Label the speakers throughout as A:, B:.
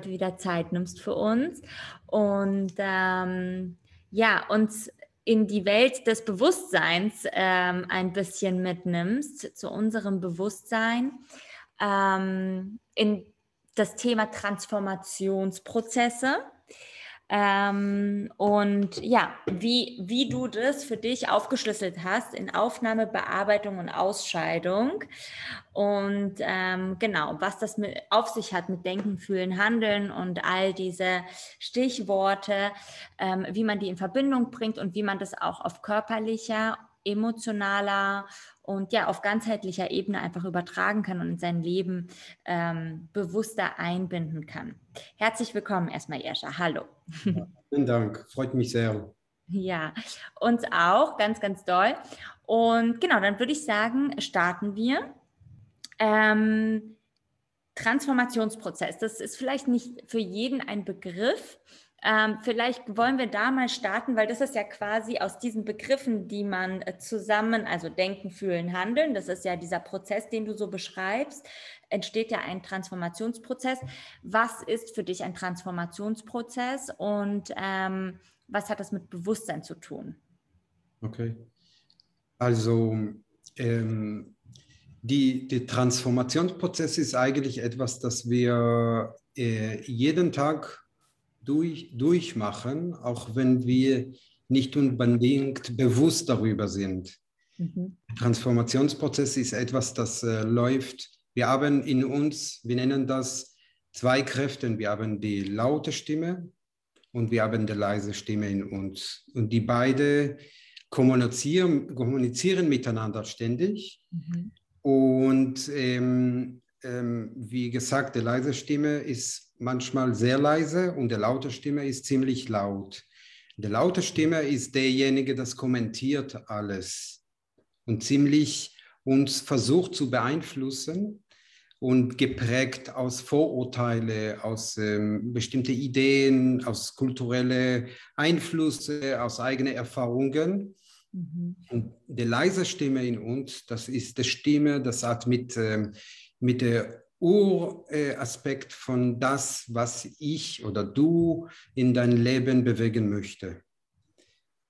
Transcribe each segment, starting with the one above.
A: heute wieder Zeit nimmst für uns und ähm, ja, uns in die Welt des Bewusstseins ähm, ein bisschen mitnimmst, zu unserem Bewusstsein, ähm, in das Thema Transformationsprozesse. Ähm, und ja, wie, wie du das für dich aufgeschlüsselt hast in Aufnahme, Bearbeitung und Ausscheidung. Und ähm, genau, was das mit, auf sich hat mit Denken, Fühlen, Handeln und all diese Stichworte, ähm, wie man die in Verbindung bringt und wie man das auch auf körperlicher, emotionaler und ja auf ganzheitlicher Ebene einfach übertragen kann und in sein Leben ähm, bewusster einbinden kann. Herzlich willkommen erstmal, Jescha. Hallo.
B: Ja, vielen Dank, freut mich sehr.
A: Ja, uns auch, ganz, ganz doll. Und genau, dann würde ich sagen, starten wir. Ähm, Transformationsprozess, das ist vielleicht nicht für jeden ein Begriff, ähm, vielleicht wollen wir da mal starten, weil das ist ja quasi aus diesen Begriffen, die man äh, zusammen, also denken, fühlen, handeln, das ist ja dieser Prozess, den du so beschreibst, entsteht ja ein Transformationsprozess. Was ist für dich ein Transformationsprozess und ähm, was hat das mit Bewusstsein zu tun?
B: Okay. Also ähm, die, die Transformationsprozess ist eigentlich etwas, das wir äh, jeden Tag durch, durchmachen, auch wenn wir nicht unbedingt bewusst darüber sind. Mhm. Transformationsprozess ist etwas, das äh, läuft. Wir haben in uns, wir nennen das zwei Kräfte. Wir haben die laute Stimme und wir haben die leise Stimme in uns. Und die beide kommunizieren, kommunizieren miteinander ständig. Mhm. Und ähm, ähm, wie gesagt, die leise Stimme ist manchmal sehr leise und der laute Stimme ist ziemlich laut. Die laute Stimme ist derjenige, das kommentiert alles und ziemlich uns versucht zu beeinflussen und geprägt aus Vorurteile, aus ähm, bestimmten Ideen, aus kulturellen Einflüsse, aus eigenen Erfahrungen. Mhm. Und die leise Stimme in uns, das ist die Stimme, das hat mit, ähm, mit der Uraspekt von das, was ich oder du in dein Leben bewegen möchte.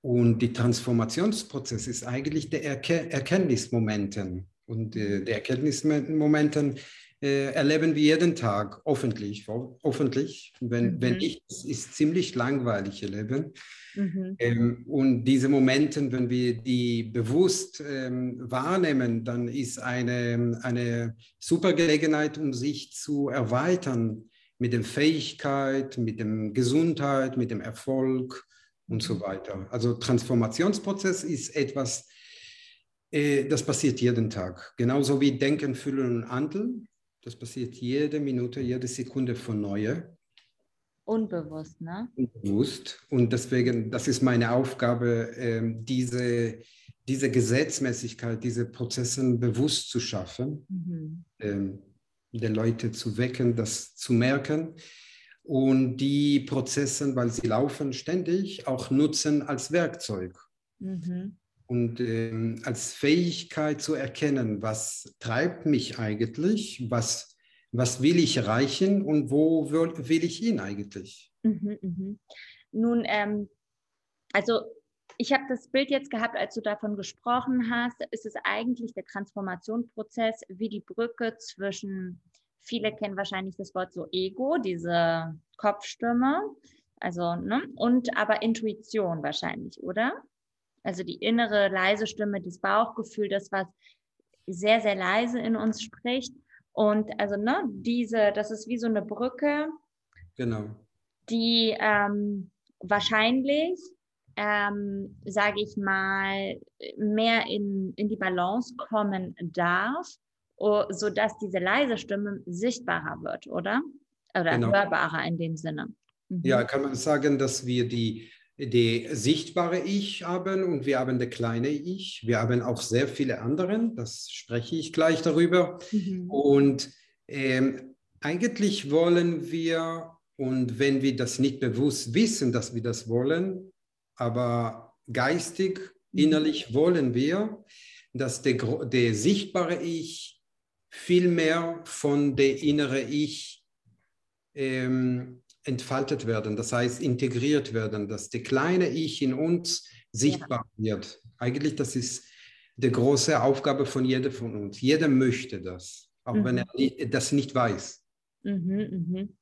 B: Und der Transformationsprozess ist eigentlich der Erke Erkenntnismomenten. Und äh, der Erkenntnismomenten äh, erleben wir jeden Tag, hoffentlich. hoffentlich. Wenn, mhm. wenn nicht, es ist ziemlich langweilig erleben. Mhm. Ähm, und diese Momente, wenn wir die bewusst ähm, wahrnehmen, dann ist eine, eine super Gelegenheit, um sich zu erweitern mit der Fähigkeit, mit der Gesundheit, mit dem Erfolg und so mhm. weiter. Also Transformationsprozess ist etwas, äh, das passiert jeden Tag. Genauso wie Denken, Fühlen und Handeln. Das passiert jede Minute, jede Sekunde von Neue.
A: Unbewusst, ne?
B: Unbewusst. Und deswegen, das ist meine Aufgabe, ähm, diese, diese Gesetzmäßigkeit, diese Prozesse bewusst zu schaffen, mhm. ähm, die Leute zu wecken, das zu merken und die Prozesse, weil sie laufen ständig, auch nutzen als Werkzeug. Mhm. Und ähm, als Fähigkeit zu erkennen, was treibt mich eigentlich, was was will ich erreichen und wo will, ich hin eigentlich? Mhm,
A: mh. Nun, ähm, also ich habe das Bild jetzt gehabt, als du davon gesprochen hast, ist es eigentlich der Transformationsprozess wie die Brücke zwischen, viele kennen wahrscheinlich das Wort so Ego, diese Kopfstimme, also, ne, und aber Intuition wahrscheinlich, oder? Also die innere leise Stimme, das Bauchgefühl, das, was sehr, sehr leise in uns spricht und also, ne, diese, das ist wie so eine Brücke.
B: Genau.
A: Die ähm, wahrscheinlich, ähm, sage ich mal, mehr in, in die Balance kommen darf, sodass diese leise Stimme sichtbarer wird, oder? Oder genau. hörbarer in dem Sinne.
B: Mhm. Ja, kann man sagen, dass wir die die sichtbare Ich haben und wir haben das kleine Ich. Wir haben auch sehr viele andere, das spreche ich gleich darüber. Mhm. Und ähm, eigentlich wollen wir, und wenn wir das nicht bewusst wissen, dass wir das wollen, aber geistig, mhm. innerlich wollen wir, dass der, der sichtbare Ich viel mehr von der innere Ich ähm, entfaltet werden, das heißt integriert werden, dass der kleine Ich in uns sichtbar ja. wird. Eigentlich, das ist die große Aufgabe von jedem von uns. Jeder möchte das, auch mhm. wenn er das nicht weiß.
A: Mhm, mhm.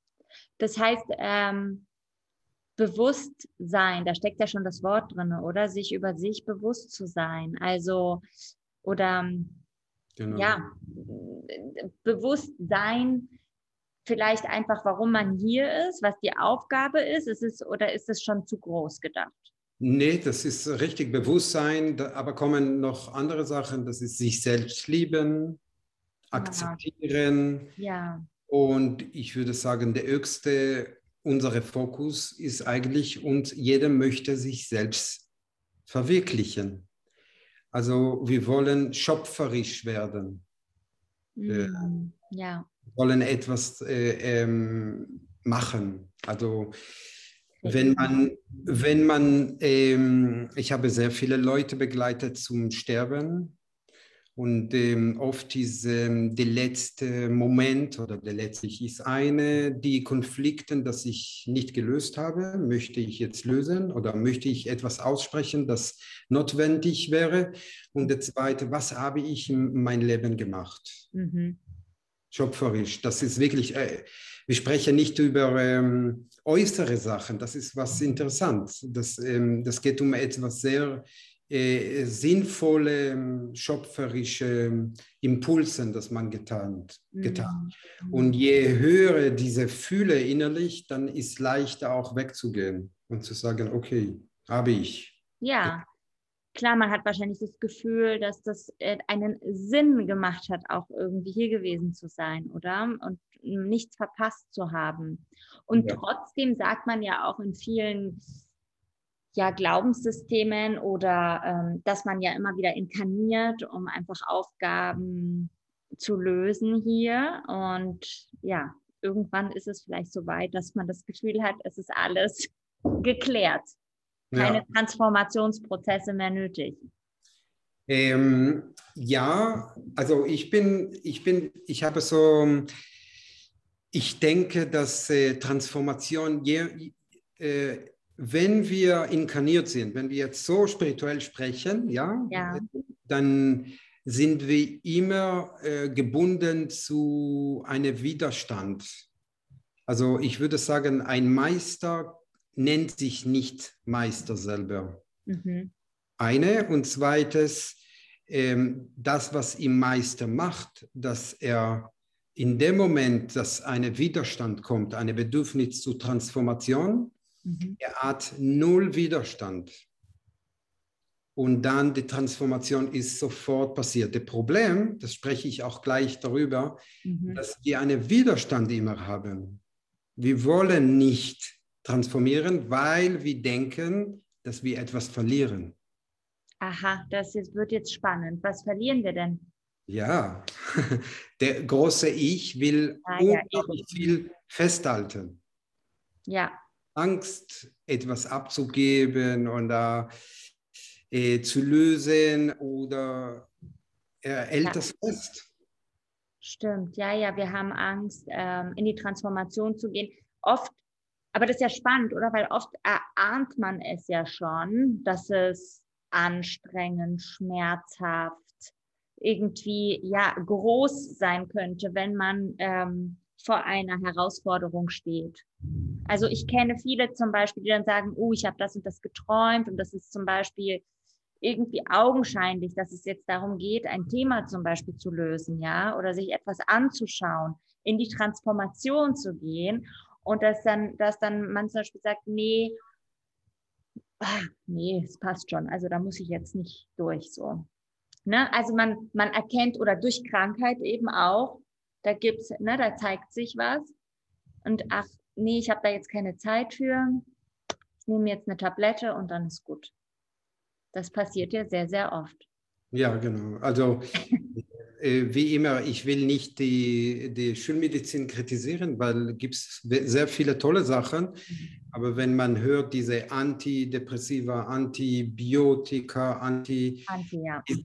A: Das heißt, ähm, Bewusstsein, da steckt ja schon das Wort drin, oder? Sich über sich bewusst zu sein. Also, oder genau. ja, Bewusstsein, vielleicht einfach, warum man hier ist, was die Aufgabe ist, ist es, oder ist es schon zu groß gedacht?
B: Nee, das ist richtig Bewusstsein, aber kommen noch andere Sachen, das ist sich selbst lieben, akzeptieren. Ja. Und ich würde sagen, der höchste, unser Fokus ist eigentlich, und jeder möchte sich selbst verwirklichen. Also wir wollen schöpferisch werden. Mm, ja. Wir wollen etwas äh, ähm, machen. Also wenn man, wenn man ähm, ich habe sehr viele Leute begleitet zum Sterben und ähm, oft ist ähm, der letzte Moment oder der letzte ist eine, die Konflikte, das ich nicht gelöst habe, möchte ich jetzt lösen oder möchte ich etwas aussprechen, das notwendig wäre. Und der zweite, was habe ich in meinem Leben gemacht? Mhm. Schöpferisch, das ist wirklich, äh, wir sprechen nicht über ähm, äußere Sachen, das ist was interessant. Das, ähm, das geht um etwas sehr äh, sinnvolle, ähm, schöpferische ähm, Impulsen, das man getan, getan. Mhm. Und je höher diese Fühle innerlich, dann ist leichter auch wegzugehen und zu sagen, okay, habe ich.
A: Ja, klar, man hat wahrscheinlich das Gefühl, dass das äh, einen Sinn gemacht hat, auch irgendwie hier gewesen zu sein, oder? Und nichts verpasst zu haben. Und ja. trotzdem sagt man ja auch in vielen ja, Glaubenssystemen oder ähm, dass man ja immer wieder inkarniert, um einfach Aufgaben zu lösen hier. Und ja, irgendwann ist es vielleicht so weit, dass man das Gefühl hat, es ist alles geklärt. Keine ja. Transformationsprozesse mehr nötig.
B: Ähm, ja, also ich bin, ich bin, ich habe so, ich denke, dass äh, Transformation, je, äh, wenn wir inkarniert sind, wenn wir jetzt so spirituell sprechen, ja, ja. dann sind wir immer äh, gebunden zu einem Widerstand. Also ich würde sagen, ein Meister nennt sich nicht Meister selber. Mhm. Eine und zweites, ähm, das, was ihm Meister macht, dass er in dem Moment, dass ein Widerstand kommt, ein Bedürfnis zur Transformation, mhm. er hat null Widerstand. Und dann die Transformation ist sofort passiert. Das Problem, das spreche ich auch gleich darüber, mhm. dass wir einen Widerstand immer haben. Wir wollen nicht transformieren, weil wir denken, dass wir etwas verlieren.
A: Aha, das wird jetzt spannend. Was verlieren wir denn?
B: Ja, der große Ich will ah, unglaublich ja, viel festhalten.
A: Ja.
B: Angst, etwas abzugeben oder äh, zu lösen oder er hält das fest.
A: Stimmt, ja, ja, wir haben Angst, ähm, in die Transformation zu gehen. Oft, aber das ist ja spannend, oder? Weil oft erahnt man es ja schon, dass es anstrengend, schmerzhaft, irgendwie ja groß sein könnte, wenn man ähm, vor einer Herausforderung steht. Also ich kenne viele zum Beispiel, die dann sagen, oh, ich habe das und das geträumt und das ist zum Beispiel irgendwie augenscheinlich, dass es jetzt darum geht, ein Thema zum Beispiel zu lösen, ja, oder sich etwas anzuschauen, in die Transformation zu gehen und dass dann, dass dann man zum Beispiel sagt, nee, ach, nee, es passt schon, also da muss ich jetzt nicht durch so. Ne? Also man, man erkennt oder durch Krankheit eben auch, da gibt's, ne, da zeigt sich was. Und ach, nee, ich habe da jetzt keine Zeit für. Ich nehme jetzt eine Tablette und dann ist gut. Das passiert ja sehr, sehr oft.
B: Ja, genau. Also äh, wie immer, ich will nicht die, die Schulmedizin kritisieren, weil es gibt sehr viele tolle Sachen. Mhm. Aber wenn man hört, diese Antidepressiva, Antibiotika, Anti, Anti ja. ist,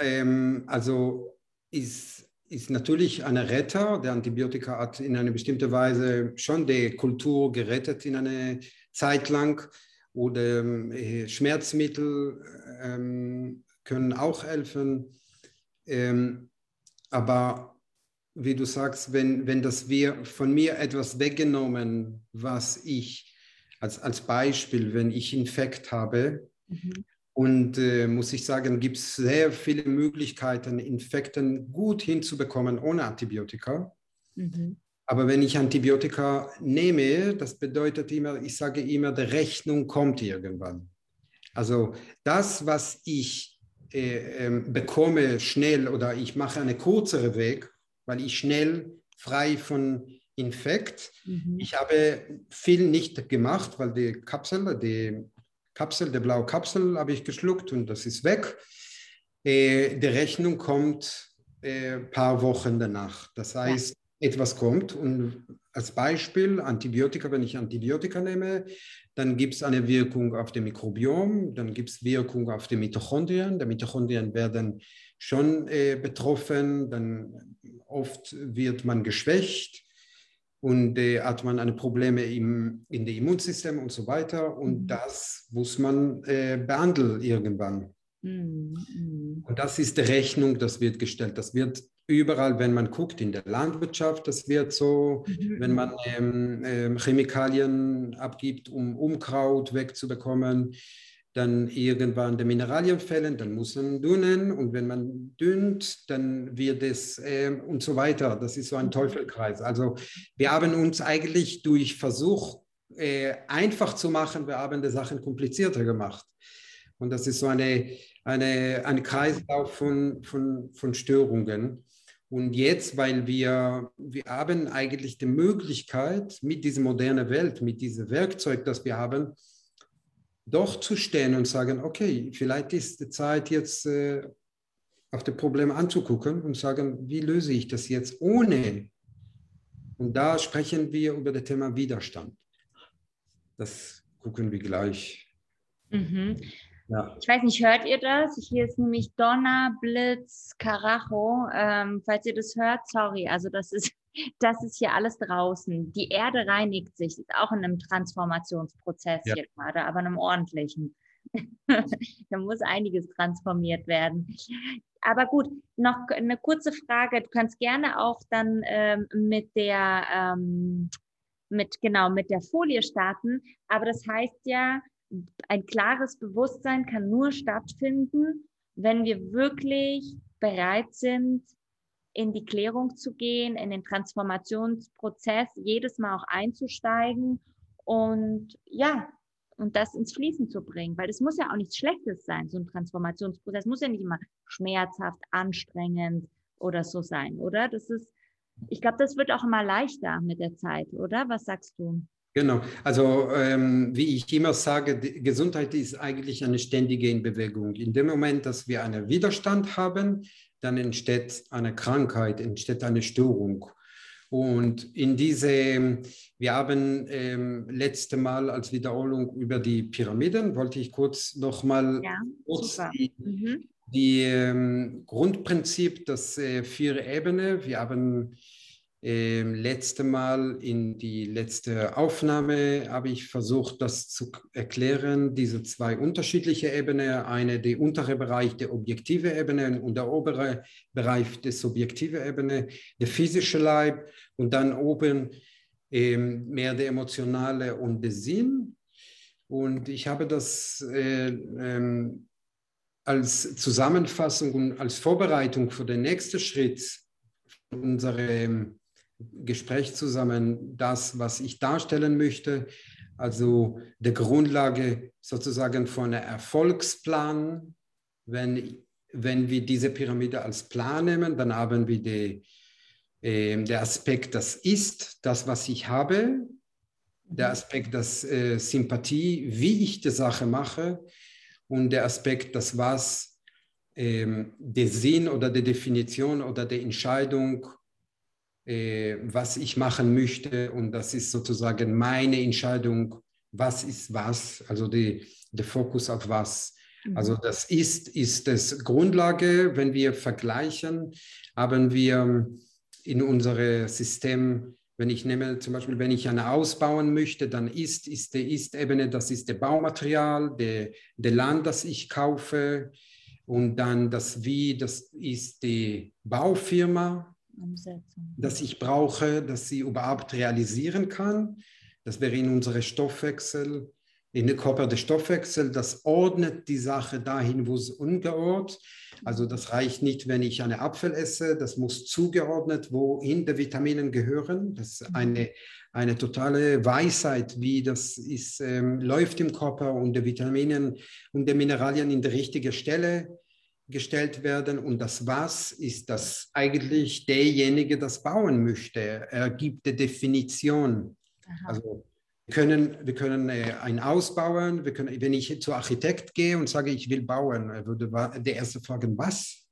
B: ähm, also ist, ist natürlich ein Retter. Der Antibiotika hat in einer bestimmten Weise schon die Kultur gerettet in einer Zeit lang. Oder äh, Schmerzmittel ähm, können auch helfen. Ähm, aber wie du sagst, wenn, wenn das wir von mir etwas weggenommen, was ich als, als Beispiel, wenn ich Infekt habe, mhm. Und äh, muss ich sagen, gibt es sehr viele Möglichkeiten, Infekten gut hinzubekommen ohne Antibiotika. Mhm. Aber wenn ich Antibiotika nehme, das bedeutet immer, ich sage immer, die Rechnung kommt irgendwann. Also das, was ich äh, äh, bekomme schnell oder ich mache einen kürzeren Weg, weil ich schnell frei von Infekt. Mhm. Ich habe viel nicht gemacht, weil die Kapsel, die Kapsel, die blaue Kapsel habe ich geschluckt und das ist weg. Äh, die Rechnung kommt ein äh, paar Wochen danach. Das heißt, ja. etwas kommt und als Beispiel Antibiotika, wenn ich Antibiotika nehme, dann gibt es eine Wirkung auf dem Mikrobiom, dann gibt es Wirkung auf die Mitochondrien. Die Mitochondrien werden schon äh, betroffen, dann oft wird man geschwächt und äh, hat man eine Probleme im, in dem Immunsystem und so weiter. Und mhm. das muss man äh, behandeln irgendwann. Mhm. Und das ist die Rechnung, das wird gestellt. Das wird überall, wenn man guckt, in der Landwirtschaft, das wird so, mhm. wenn man ähm, ähm, Chemikalien abgibt, um Unkraut wegzubekommen, dann irgendwann die Mineralien fällen, dann muss man dünnen und wenn man dünnt, dann wird es äh, und so weiter. Das ist so ein mhm. Teufelkreis. Also wir haben uns eigentlich durch Versuch äh, einfach zu machen, wir haben die Sachen komplizierter gemacht. Und das ist so eine, eine, ein Kreislauf von, von, von Störungen. Und jetzt, weil wir, wir haben eigentlich die Möglichkeit, mit dieser modernen Welt, mit diesem Werkzeug, das wir haben, doch zu stehen und sagen, okay, vielleicht ist die Zeit jetzt äh, auf das Problem anzugucken und sagen, wie löse ich das jetzt ohne? Und da sprechen wir über das Thema Widerstand. Das gucken wir gleich.
A: Mhm. Ja. Ich weiß nicht, hört ihr das? Hier ist nämlich Donner, Blitz, Karacho. Ähm, falls ihr das hört, sorry. Also das ist das ist hier alles draußen. Die Erde reinigt sich, ist auch in einem Transformationsprozess ja. hier gerade, aber einem ordentlichen. da muss einiges transformiert werden. Aber gut, noch eine kurze Frage. Du kannst gerne auch dann ähm, mit der ähm, mit genau mit der Folie starten. Aber das heißt ja, ein klares Bewusstsein kann nur stattfinden, wenn wir wirklich bereit sind, in die Klärung zu gehen, in den Transformationsprozess jedes Mal auch einzusteigen und ja, und das ins Fließen zu bringen, weil es muss ja auch nichts Schlechtes sein, so ein Transformationsprozess muss ja nicht immer schmerzhaft, anstrengend oder so sein, oder? Das ist, ich glaube, das wird auch immer leichter mit der Zeit, oder? Was sagst du?
B: Genau, also ähm, wie ich immer sage, Gesundheit ist eigentlich eine ständige Bewegung. In dem Moment, dass wir einen Widerstand haben, dann entsteht eine Krankheit, entsteht eine Störung. Und in diese, wir haben ähm, letzte Mal als Wiederholung über die Pyramiden, wollte ich kurz nochmal ja, kurz die, mhm. die ähm, Grundprinzip, das äh, vier Ebene. Wir haben ähm, letzte Mal in die letzte Aufnahme habe ich versucht, das zu erklären, diese zwei unterschiedliche Ebenen. Eine, der untere Bereich, der objektive Ebene und der obere Bereich, der subjektive Ebene, der physische Leib und dann oben ähm, mehr der emotionale und der Sinn. Und ich habe das äh, ähm, als Zusammenfassung und als Vorbereitung für den nächsten Schritt unserer Gespräch zusammen das, was ich darstellen möchte, also der Grundlage sozusagen von einem Erfolgsplan. Wenn, wenn wir diese Pyramide als Plan nehmen, dann haben wir die, äh, der Aspekt, das ist, das, was ich habe, der Aspekt, das äh, Sympathie, wie ich die Sache mache. Und der Aspekt, das was, äh, der Sinn oder die Definition oder die Entscheidung was ich machen möchte und das ist sozusagen meine Entscheidung, was ist was, also die, der Fokus auf was. Mhm. Also das ist, ist das Grundlage, wenn wir vergleichen, haben wir in unserem System, wenn ich nehme zum Beispiel, wenn ich eine ausbauen möchte, dann ist, ist die Ist-Ebene, das ist der Baumaterial, der, der Land, das ich kaufe und dann das Wie, das ist die Baufirma, Umsetzung. das ich brauche, dass sie überhaupt realisieren kann. Das wäre in unserem Stoffwechsel in der Körper der Stoffwechsel, das ordnet die Sache dahin, wo es ungeordnet. Also das reicht nicht, wenn ich eine Apfel esse, das muss zugeordnet, wohin die Vitamine gehören. Das ist eine, eine totale Weisheit, wie das ist, ähm, läuft im Körper und die Vitamine und die Mineralien in die richtige Stelle gestellt werden. Und das Was ist das eigentlich derjenige, das bauen möchte. Er gibt die Definition. Aha. Also können, wir können äh, ein ausbauen. Wir können, wenn ich zu Architekt gehe und sage, ich will bauen, würde der erste fragen, was?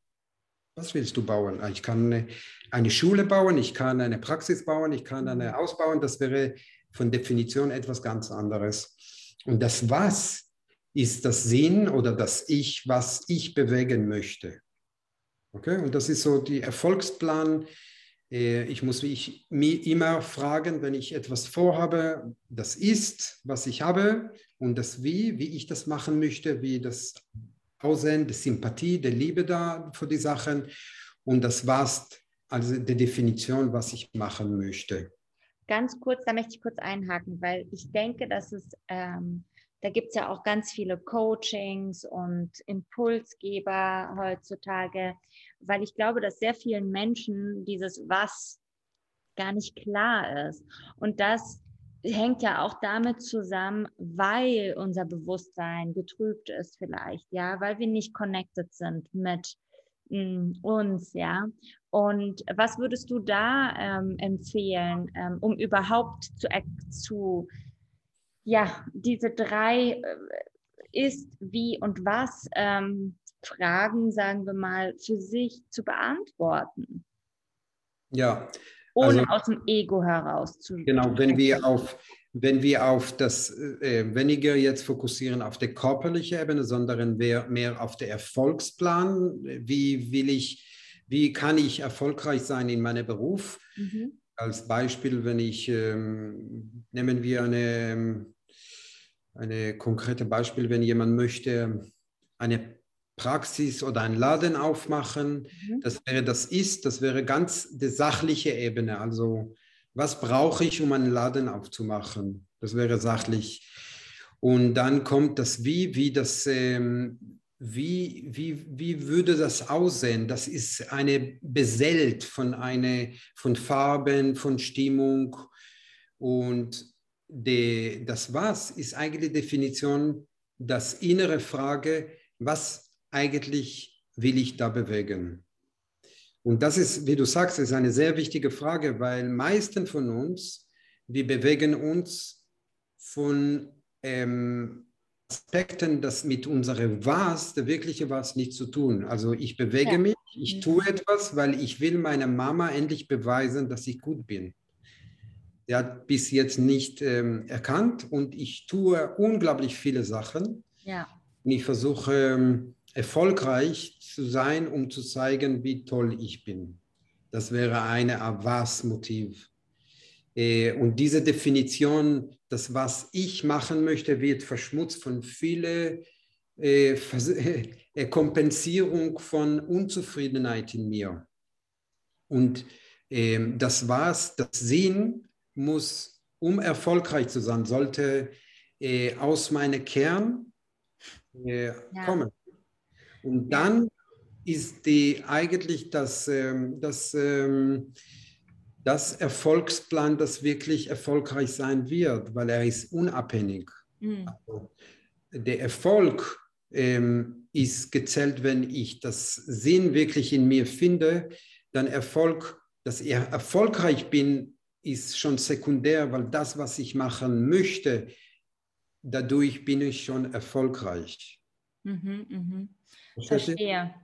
B: Was willst du bauen? Ah, ich kann eine Schule bauen, ich kann eine Praxis bauen, ich kann eine mhm. ausbauen. Das wäre von Definition etwas ganz anderes. Und das Was ist das Sinn oder das Ich, was ich bewegen möchte. Okay? Und das ist so die Erfolgsplan, äh, ich muss mich immer fragen, wenn ich etwas vorhabe, das ist, was ich habe und das Wie, wie ich das machen möchte, wie das Aussehen, die Sympathie, die Liebe da für die Sachen und das was, also die Definition, was ich machen möchte.
A: Ganz kurz, da möchte ich kurz einhaken, weil ich denke, dass es ähm, da gibt es ja auch ganz viele Coachings und Impulsgeber heutzutage, weil ich glaube, dass sehr vielen Menschen dieses Was gar nicht klar ist. Und das hängt ja auch damit zusammen, weil unser Bewusstsein getrübt ist vielleicht, ja, weil wir nicht connected sind mit mm, uns, ja. Und was würdest du da ähm, empfehlen, ähm, um überhaupt zu, zu ja, diese drei äh, ist, wie und was ähm, Fragen, sagen wir mal, für sich zu beantworten.
B: Ja.
A: Ohne also, aus dem Ego heraus zu.
B: Genau, wenn wir auf, wenn wir auf das äh, weniger jetzt fokussieren auf der körperlichen Ebene, sondern mehr, mehr auf der Erfolgsplan, wie will ich, wie kann ich erfolgreich sein in meinem Beruf? Mhm. Als Beispiel, wenn ich, ähm, nehmen wir eine, eine konkrete Beispiel, wenn jemand möchte eine Praxis oder einen Laden aufmachen, mhm. das wäre das Ist, das wäre ganz die sachliche Ebene. Also was brauche ich, um einen Laden aufzumachen? Das wäre sachlich. Und dann kommt das Wie, wie das ähm, wie, wie, wie würde das aussehen? Das ist eine Beselt von, eine, von Farben, von Stimmung. Und die, das Was ist eigentlich die Definition, das innere Frage, was eigentlich will ich da bewegen? Und das ist, wie du sagst, ist eine sehr wichtige Frage, weil meisten von uns, wir bewegen uns von ähm, Aspekten, das mit unserem Was, der wirkliche Was, nichts zu tun. Also ich bewege ja. mich, ich mhm. tue etwas, weil ich will meiner Mama endlich beweisen, dass ich gut bin. Der hat bis jetzt nicht ähm, erkannt und ich tue unglaublich viele Sachen. Ja. Und ich versuche ähm, erfolgreich zu sein, um zu zeigen, wie toll ich bin. Das wäre eine Was-Motiv. Äh, und diese Definition, das, was ich machen möchte, wird verschmutzt von vielen äh, äh, Kompensierung von Unzufriedenheit in mir. Und äh, das was, das Sinn muss, um erfolgreich zu sein, sollte äh, aus meinem Kern äh, ja. kommen. Und dann ist die eigentlich das, ähm, das ähm, das Erfolgsplan, das wirklich erfolgreich sein wird, weil er ist unabhängig. Mhm. Also der Erfolg ähm, ist gezählt, wenn ich das Sinn wirklich in mir finde, dann Erfolg, dass ich erfolgreich bin, ist schon sekundär, weil das, was ich machen möchte, dadurch bin ich schon erfolgreich. Mhm,
A: mh. Verstehe.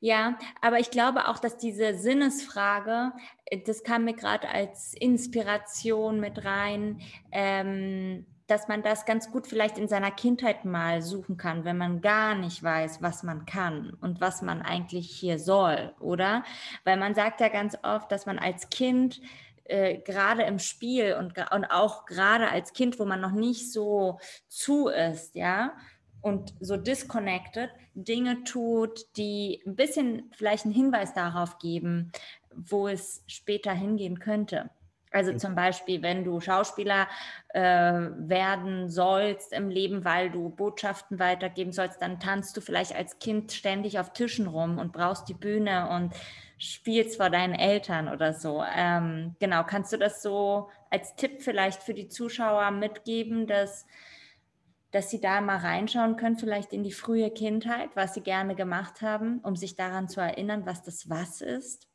A: Ja, aber ich glaube auch, dass diese Sinnesfrage, äh, das kam mir gerade als Inspiration mit rein, ähm, dass man das ganz gut vielleicht in seiner Kindheit mal suchen kann, wenn man gar nicht weiß, was man kann und was man eigentlich hier soll, oder? Weil man sagt ja ganz oft, dass man als Kind äh, gerade im Spiel und, und auch gerade als Kind, wo man noch nicht so zu ist, ja, und so disconnected, Dinge tut, die ein bisschen vielleicht einen Hinweis darauf geben, wo es später hingehen könnte. Also zum Beispiel, wenn du Schauspieler äh, werden sollst im Leben, weil du Botschaften weitergeben sollst, dann tanzt du vielleicht als Kind ständig auf Tischen rum und brauchst die Bühne und spielst vor deinen Eltern oder so. Ähm, genau, kannst du das so als Tipp vielleicht für die Zuschauer mitgeben, dass, dass sie da mal reinschauen können, vielleicht in die frühe Kindheit, was sie gerne gemacht haben, um sich daran zu erinnern, was das was ist?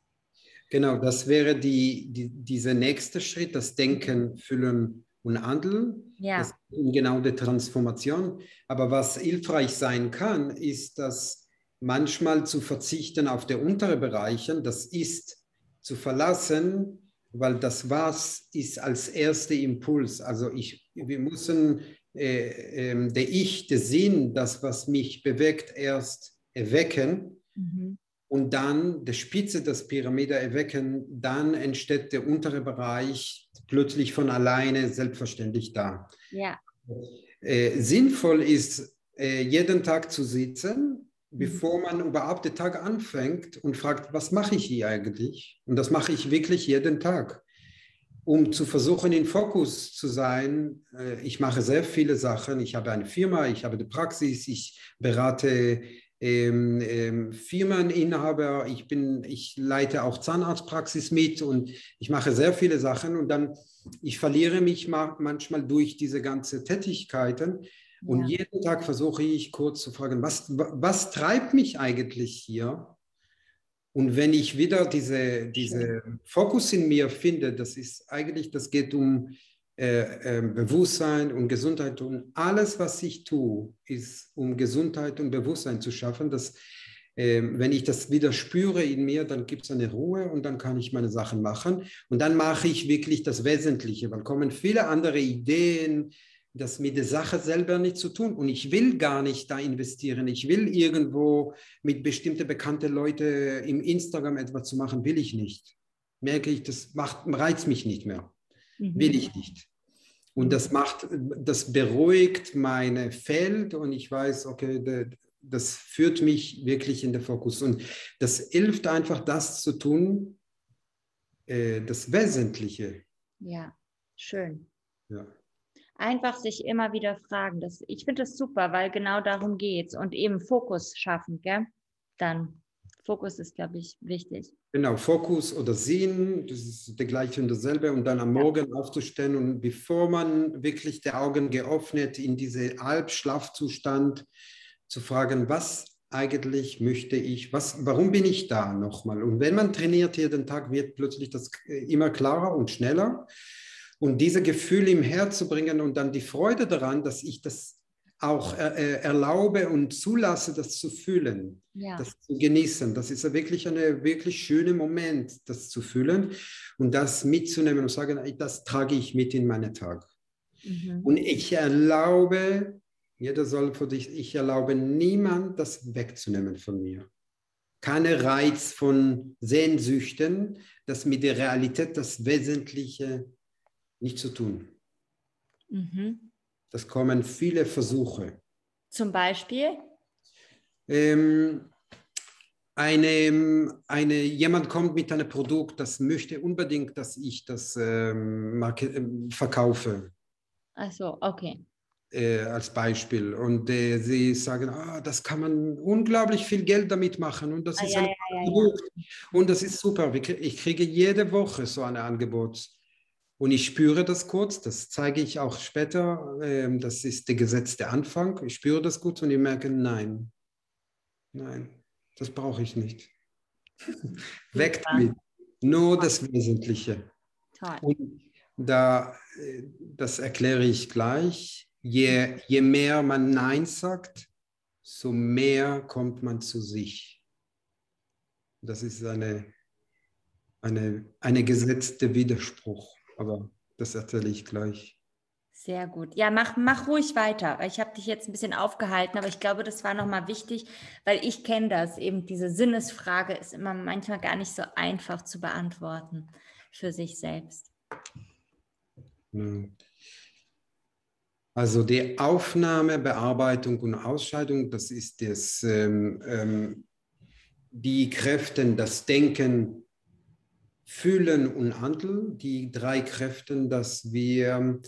B: Genau, das wäre die, die, dieser nächste Schritt, das Denken, Fühlen und Handeln. Ja. Das ist genau die Transformation. Aber was hilfreich sein kann, ist, dass manchmal zu verzichten auf die unteren Bereiche, das ist zu verlassen, weil das was ist als erster Impuls. Also ich, wir müssen äh, äh, der Ich, der Sinn, das, was mich bewegt, erst erwecken. Mhm und dann die Spitze des Pyramide erwecken, dann entsteht der untere Bereich plötzlich von alleine selbstverständlich da. Ja. Äh, sinnvoll ist, äh, jeden Tag zu sitzen, mhm. bevor man überhaupt den Tag anfängt und fragt, was mache ich hier eigentlich? Und das mache ich wirklich jeden Tag, um zu versuchen, in Fokus zu sein. Äh, ich mache sehr viele Sachen. Ich habe eine Firma, ich habe die Praxis, ich berate ähm, ähm, Firmeninhaber, ich bin, ich leite auch Zahnarztpraxis mit und ich mache sehr viele Sachen und dann, ich verliere mich manchmal durch diese ganzen Tätigkeiten und ja. jeden Tag versuche ich kurz zu fragen, was, was treibt mich eigentlich hier? Und wenn ich wieder diese, diese Fokus in mir finde, das ist eigentlich, das geht um äh, äh, Bewusstsein und Gesundheit und alles, was ich tue, ist, um Gesundheit und Bewusstsein zu schaffen. Dass, äh, wenn ich das wieder spüre in mir, dann gibt es eine Ruhe und dann kann ich meine Sachen machen. Und dann mache ich wirklich das Wesentliche, weil kommen viele andere Ideen, das mit der Sache selber nicht zu tun. Und ich will gar nicht da investieren. Ich will irgendwo mit bestimmten bekannten Leuten im Instagram etwas zu machen, will ich nicht. Merke ich, das macht, reizt mich nicht mehr. Mhm. Will ich nicht. Und das macht, das beruhigt mein Feld und ich weiß, okay, das führt mich wirklich in den Fokus. Und das hilft einfach, das zu tun, äh, das Wesentliche.
A: Ja, schön. Ja. Einfach sich immer wieder fragen. Das, ich finde das super, weil genau darum geht es. Und eben Fokus schaffen, gell? Dann Fokus ist, glaube ich, wichtig.
B: Genau, Fokus oder Sinn, das ist der gleiche und dasselbe. Und dann am Morgen ja. aufzustehen und bevor man wirklich die Augen geöffnet in diese Halbschlafzustand zu fragen, was eigentlich möchte ich, was, warum bin ich da nochmal? Und wenn man trainiert jeden Tag, wird plötzlich das immer klarer und schneller. Und diese Gefühle im Herz zu bringen und dann die Freude daran, dass ich das auch äh, erlaube und zulasse, das zu fühlen, ja. das zu genießen. Das ist wirklich ein wirklich schöner Moment, das zu fühlen und das mitzunehmen und sagen, das trage ich mit in meinen Tag. Mhm. Und ich erlaube, jeder soll für dich, ich erlaube niemand, das wegzunehmen von mir. Keine Reiz von Sehnsüchten, das mit der Realität das Wesentliche nicht zu tun. Mhm. Das kommen viele Versuche.
A: Zum Beispiel?
B: Ähm, eine, eine, jemand kommt mit einem Produkt, das möchte unbedingt, dass ich das ähm, market, ähm, verkaufe.
A: Ach so, okay.
B: Äh, als Beispiel. Und äh, sie sagen, ah, das kann man unglaublich viel Geld damit machen und das ah, ist ja, ein ja, Produkt. Ja, und das ist super. Ich kriege jede Woche so ein Angebot. Und ich spüre das kurz, das zeige ich auch später. Ähm, das ist der gesetzte Anfang. Ich spüre das kurz und ich merke, nein, nein, das brauche ich nicht. Weg damit. Nur das Wesentliche. Und da, das erkläre ich gleich. Je, je mehr man Nein sagt, so mehr kommt man zu sich. Das ist eine, eine, eine gesetzte Widerspruch aber das erzähle ich gleich.
A: Sehr gut. Ja, mach, mach ruhig weiter. Ich habe dich jetzt ein bisschen aufgehalten, aber ich glaube, das war nochmal wichtig, weil ich kenne das. Eben diese Sinnesfrage ist immer manchmal gar nicht so einfach zu beantworten für sich selbst.
B: Also die Aufnahme, Bearbeitung und Ausscheidung, das ist das, ähm, ähm, die Kräfte, das Denken, Fühlen und Handeln, die drei Kräfte, dass wir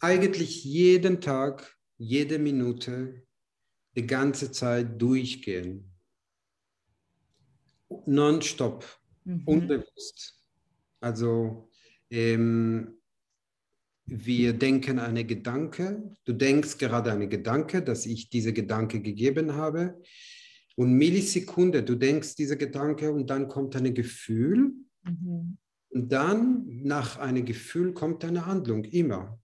B: eigentlich jeden Tag, jede Minute, die ganze Zeit durchgehen. Nonstop, mhm. unbewusst. Also ähm, wir denken eine Gedanke, du denkst gerade eine Gedanke, dass ich diese Gedanke gegeben habe. Und Millisekunde, du denkst diese Gedanke und dann kommt ein Gefühl. Mhm. Und dann nach einem Gefühl kommt eine Handlung, immer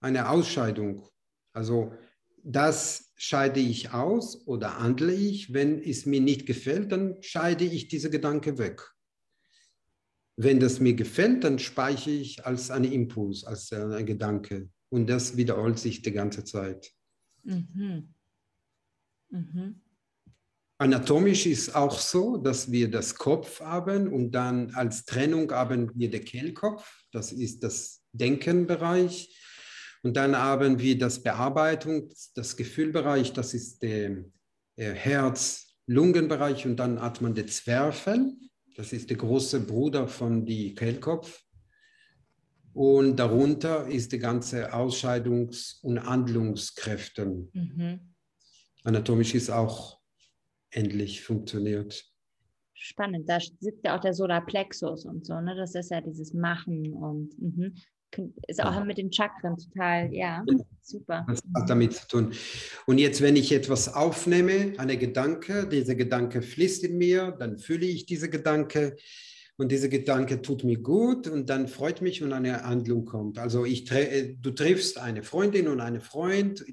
B: eine Ausscheidung. Also das scheide ich aus oder handle ich. Wenn es mir nicht gefällt, dann scheide ich diese Gedanke weg. Wenn das mir gefällt, dann speichere ich als einen Impuls, als ein Gedanke. Und das wiederholt sich die ganze Zeit. Mhm. Mhm. Anatomisch ist auch so, dass wir das Kopf haben und dann als Trennung haben wir den Kehlkopf. Das ist das Denkenbereich. Und dann haben wir das Bearbeitung, das Gefühlbereich, das ist der Herz-Lungenbereich und dann hat man den Zwerfel, das ist der große Bruder von die Kehlkopf. Und darunter ist die ganze Ausscheidungs- und Handlungskräfte. Mhm. Anatomisch ist auch endlich funktioniert.
A: Spannend, da sitzt ja auch der Solarplexus und so, ne? Das ist ja dieses Machen und mh. Ist auch mit den Chakren total, ja, super.
B: Das hat damit zu tun. Und jetzt, wenn ich etwas aufnehme, eine Gedanke, dieser Gedanke fließt in mir, dann fühle ich diese Gedanke und dieser Gedanke tut mir gut und dann freut mich, wenn eine Handlung kommt. Also ich, äh, du triffst eine Freundin und einen Freund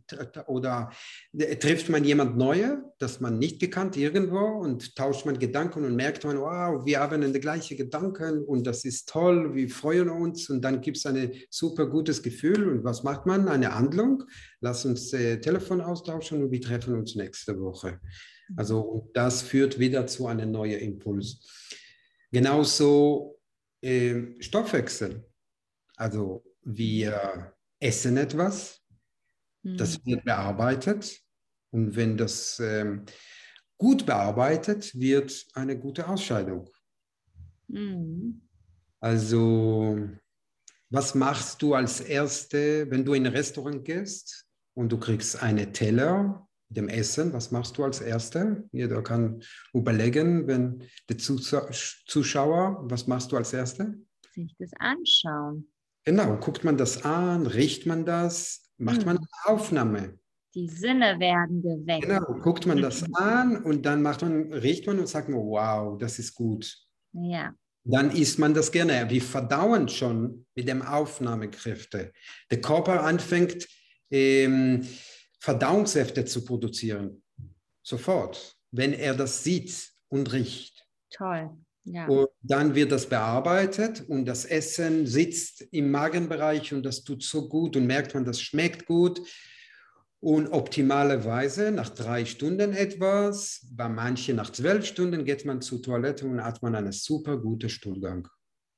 B: oder äh, trifft man jemand Neuer, das man nicht gekannt irgendwo und tauscht man Gedanken und merkt man, wow, wir haben die gleichen Gedanken und das ist toll, wir freuen uns und dann gibt es ein super gutes Gefühl und was macht man? Eine Handlung, lass uns äh, Telefon austauschen und wir treffen uns nächste Woche. Also das führt wieder zu einem neuen Impuls. Genauso äh, Stoffwechsel. Also wir essen etwas, mhm. das wird bearbeitet und wenn das äh, gut bearbeitet, wird eine gute Ausscheidung. Mhm. Also was machst du als Erste, wenn du in ein Restaurant gehst und du kriegst einen Teller dem Essen, was machst du als Erster? Jeder kann überlegen, wenn der Zuschauer, was machst du als Erster?
A: Sich das anschauen.
B: Genau, guckt man das an, riecht man das, macht hm. man eine Aufnahme.
A: Die Sinne werden geweckt.
B: Genau, guckt man das an und dann macht man, riecht man und sagt man, wow, das ist gut.
A: Ja.
B: Dann isst man das gerne. Wir verdauen schon mit dem Aufnahmekräfte. Der Körper anfängt, ähm, Verdauungssäfte zu produzieren. Sofort, wenn er das sieht und riecht.
A: Toll. Ja.
B: Und dann wird das bearbeitet und das Essen sitzt im Magenbereich und das tut so gut und merkt man, das schmeckt gut. Und optimalerweise nach drei Stunden etwas, bei manchen nach zwölf Stunden geht man zur Toilette und hat man einen super guten Stuhlgang.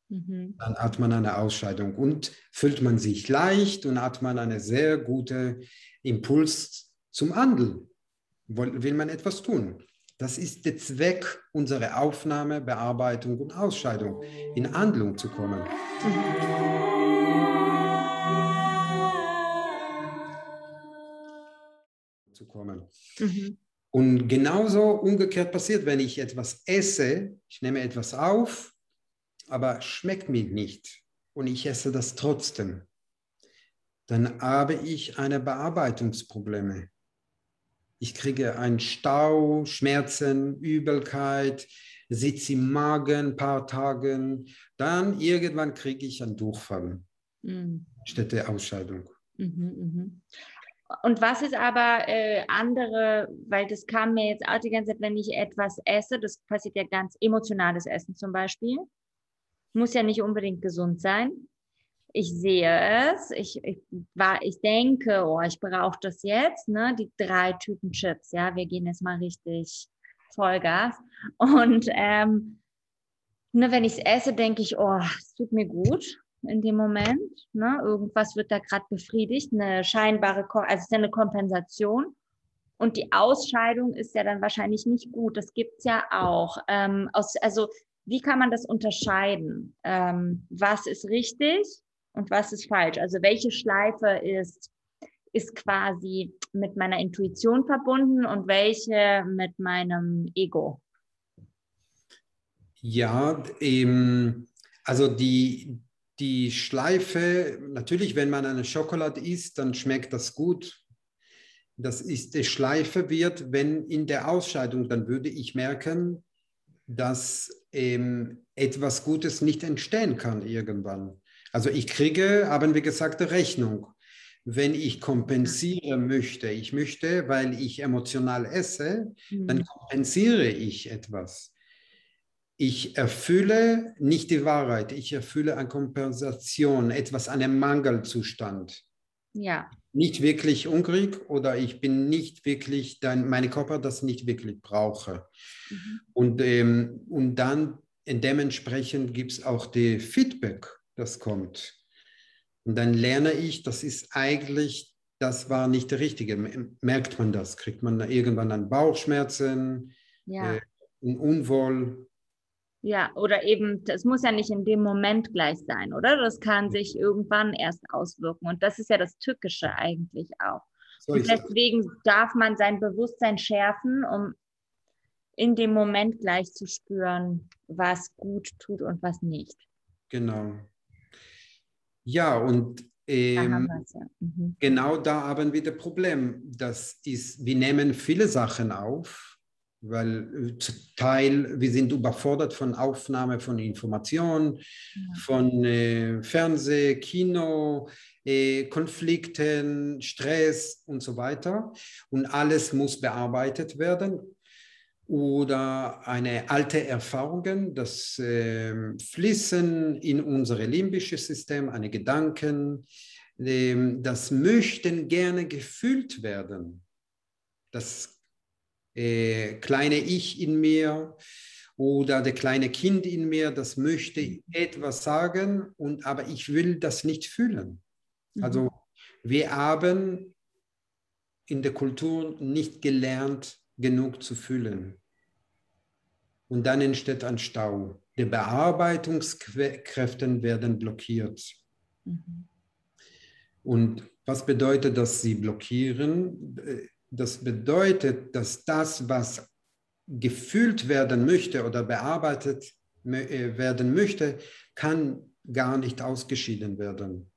B: Mhm. Dann hat man eine Ausscheidung und fühlt man sich leicht und hat man eine sehr gute Impuls zum Handeln. Will man etwas tun? Das ist der Zweck unserer Aufnahme, Bearbeitung und Ausscheidung, in Handlung zu kommen. Mhm. Zu kommen. Mhm. Und genauso umgekehrt passiert, wenn ich etwas esse, ich nehme etwas auf, aber schmeckt mir nicht und ich esse das trotzdem dann habe ich eine Bearbeitungsprobleme. Ich kriege einen Stau, Schmerzen, Übelkeit, sitze im Magen ein paar Tage. Dann irgendwann kriege ich einen Durchfall mhm. statt der Ausscheidung. Mhm,
A: mh. Und was ist aber äh, andere, weil das kam mir jetzt auch die ganze Zeit, wenn ich etwas esse, das passiert ja ganz emotionales Essen zum Beispiel, muss ja nicht unbedingt gesund sein ich sehe es, ich, ich, war, ich denke, oh, ich brauche das jetzt, ne? die drei Typen Chips, ja, wir gehen jetzt mal richtig Vollgas. Und ähm, ne, wenn ich es esse, denke ich, oh, es tut mir gut in dem Moment. Ne? Irgendwas wird da gerade befriedigt, eine scheinbare, also es ist ja eine Kompensation. Und die Ausscheidung ist ja dann wahrscheinlich nicht gut. Das gibt es ja auch. Ähm, aus, also wie kann man das unterscheiden? Ähm, was ist richtig und was ist falsch? Also welche Schleife ist, ist quasi mit meiner Intuition verbunden und welche mit meinem Ego?
B: Ja, ähm, also die, die Schleife, natürlich, wenn man eine Schokolade isst, dann schmeckt das gut. Das ist die Schleife wird, wenn in der Ausscheidung, dann würde ich merken, dass ähm, etwas Gutes nicht entstehen kann irgendwann. Also ich kriege, haben wir gesagt, eine Rechnung. Wenn ich kompensieren möchte, ich möchte, weil ich emotional esse, mhm. dann kompensiere ich etwas. Ich erfülle nicht die Wahrheit, ich erfülle eine Kompensation, etwas, einen Mangelzustand.
A: Ja.
B: Nicht wirklich hungrig oder ich bin nicht wirklich, dein, meine Körper das nicht wirklich brauche. Mhm. Und, ähm, und dann dementsprechend gibt es auch die Feedback, das kommt. Und dann lerne ich, das ist eigentlich, das war nicht der richtige. Merkt man das? Kriegt man irgendwann dann Bauchschmerzen,
A: ja. äh,
B: Unwohl?
A: Ja, oder eben, das muss ja nicht in dem Moment gleich sein, oder? Das kann sich irgendwann erst auswirken. Und das ist ja das Tückische eigentlich auch. So und deswegen das. darf man sein Bewusstsein schärfen, um in dem Moment gleich zu spüren, was gut tut und was nicht.
B: Genau. Ja, und ähm, ja. Mhm. genau da haben wir das Problem. Das ist, wir nehmen viele Sachen auf, weil äh, zum Teil wir sind überfordert von Aufnahme von Informationen, ja. von äh, Fernseh, Kino, äh, Konflikten, Stress und so weiter. Und alles muss bearbeitet werden. Oder eine alte Erfahrungen, das äh, Fließen in unser limbisches System, eine Gedanken, ähm, das möchten gerne gefühlt werden. Das äh, kleine Ich in mir oder der kleine Kind in mir, das möchte etwas sagen, und, aber ich will das nicht fühlen. Mhm. Also wir haben in der Kultur nicht gelernt, genug zu fühlen. Und dann entsteht ein Stau. Die Bearbeitungskräfte werden blockiert. Mhm. Und was bedeutet dass sie blockieren? Das bedeutet, dass das, was gefühlt werden möchte oder bearbeitet äh, werden möchte, kann gar nicht ausgeschieden werden.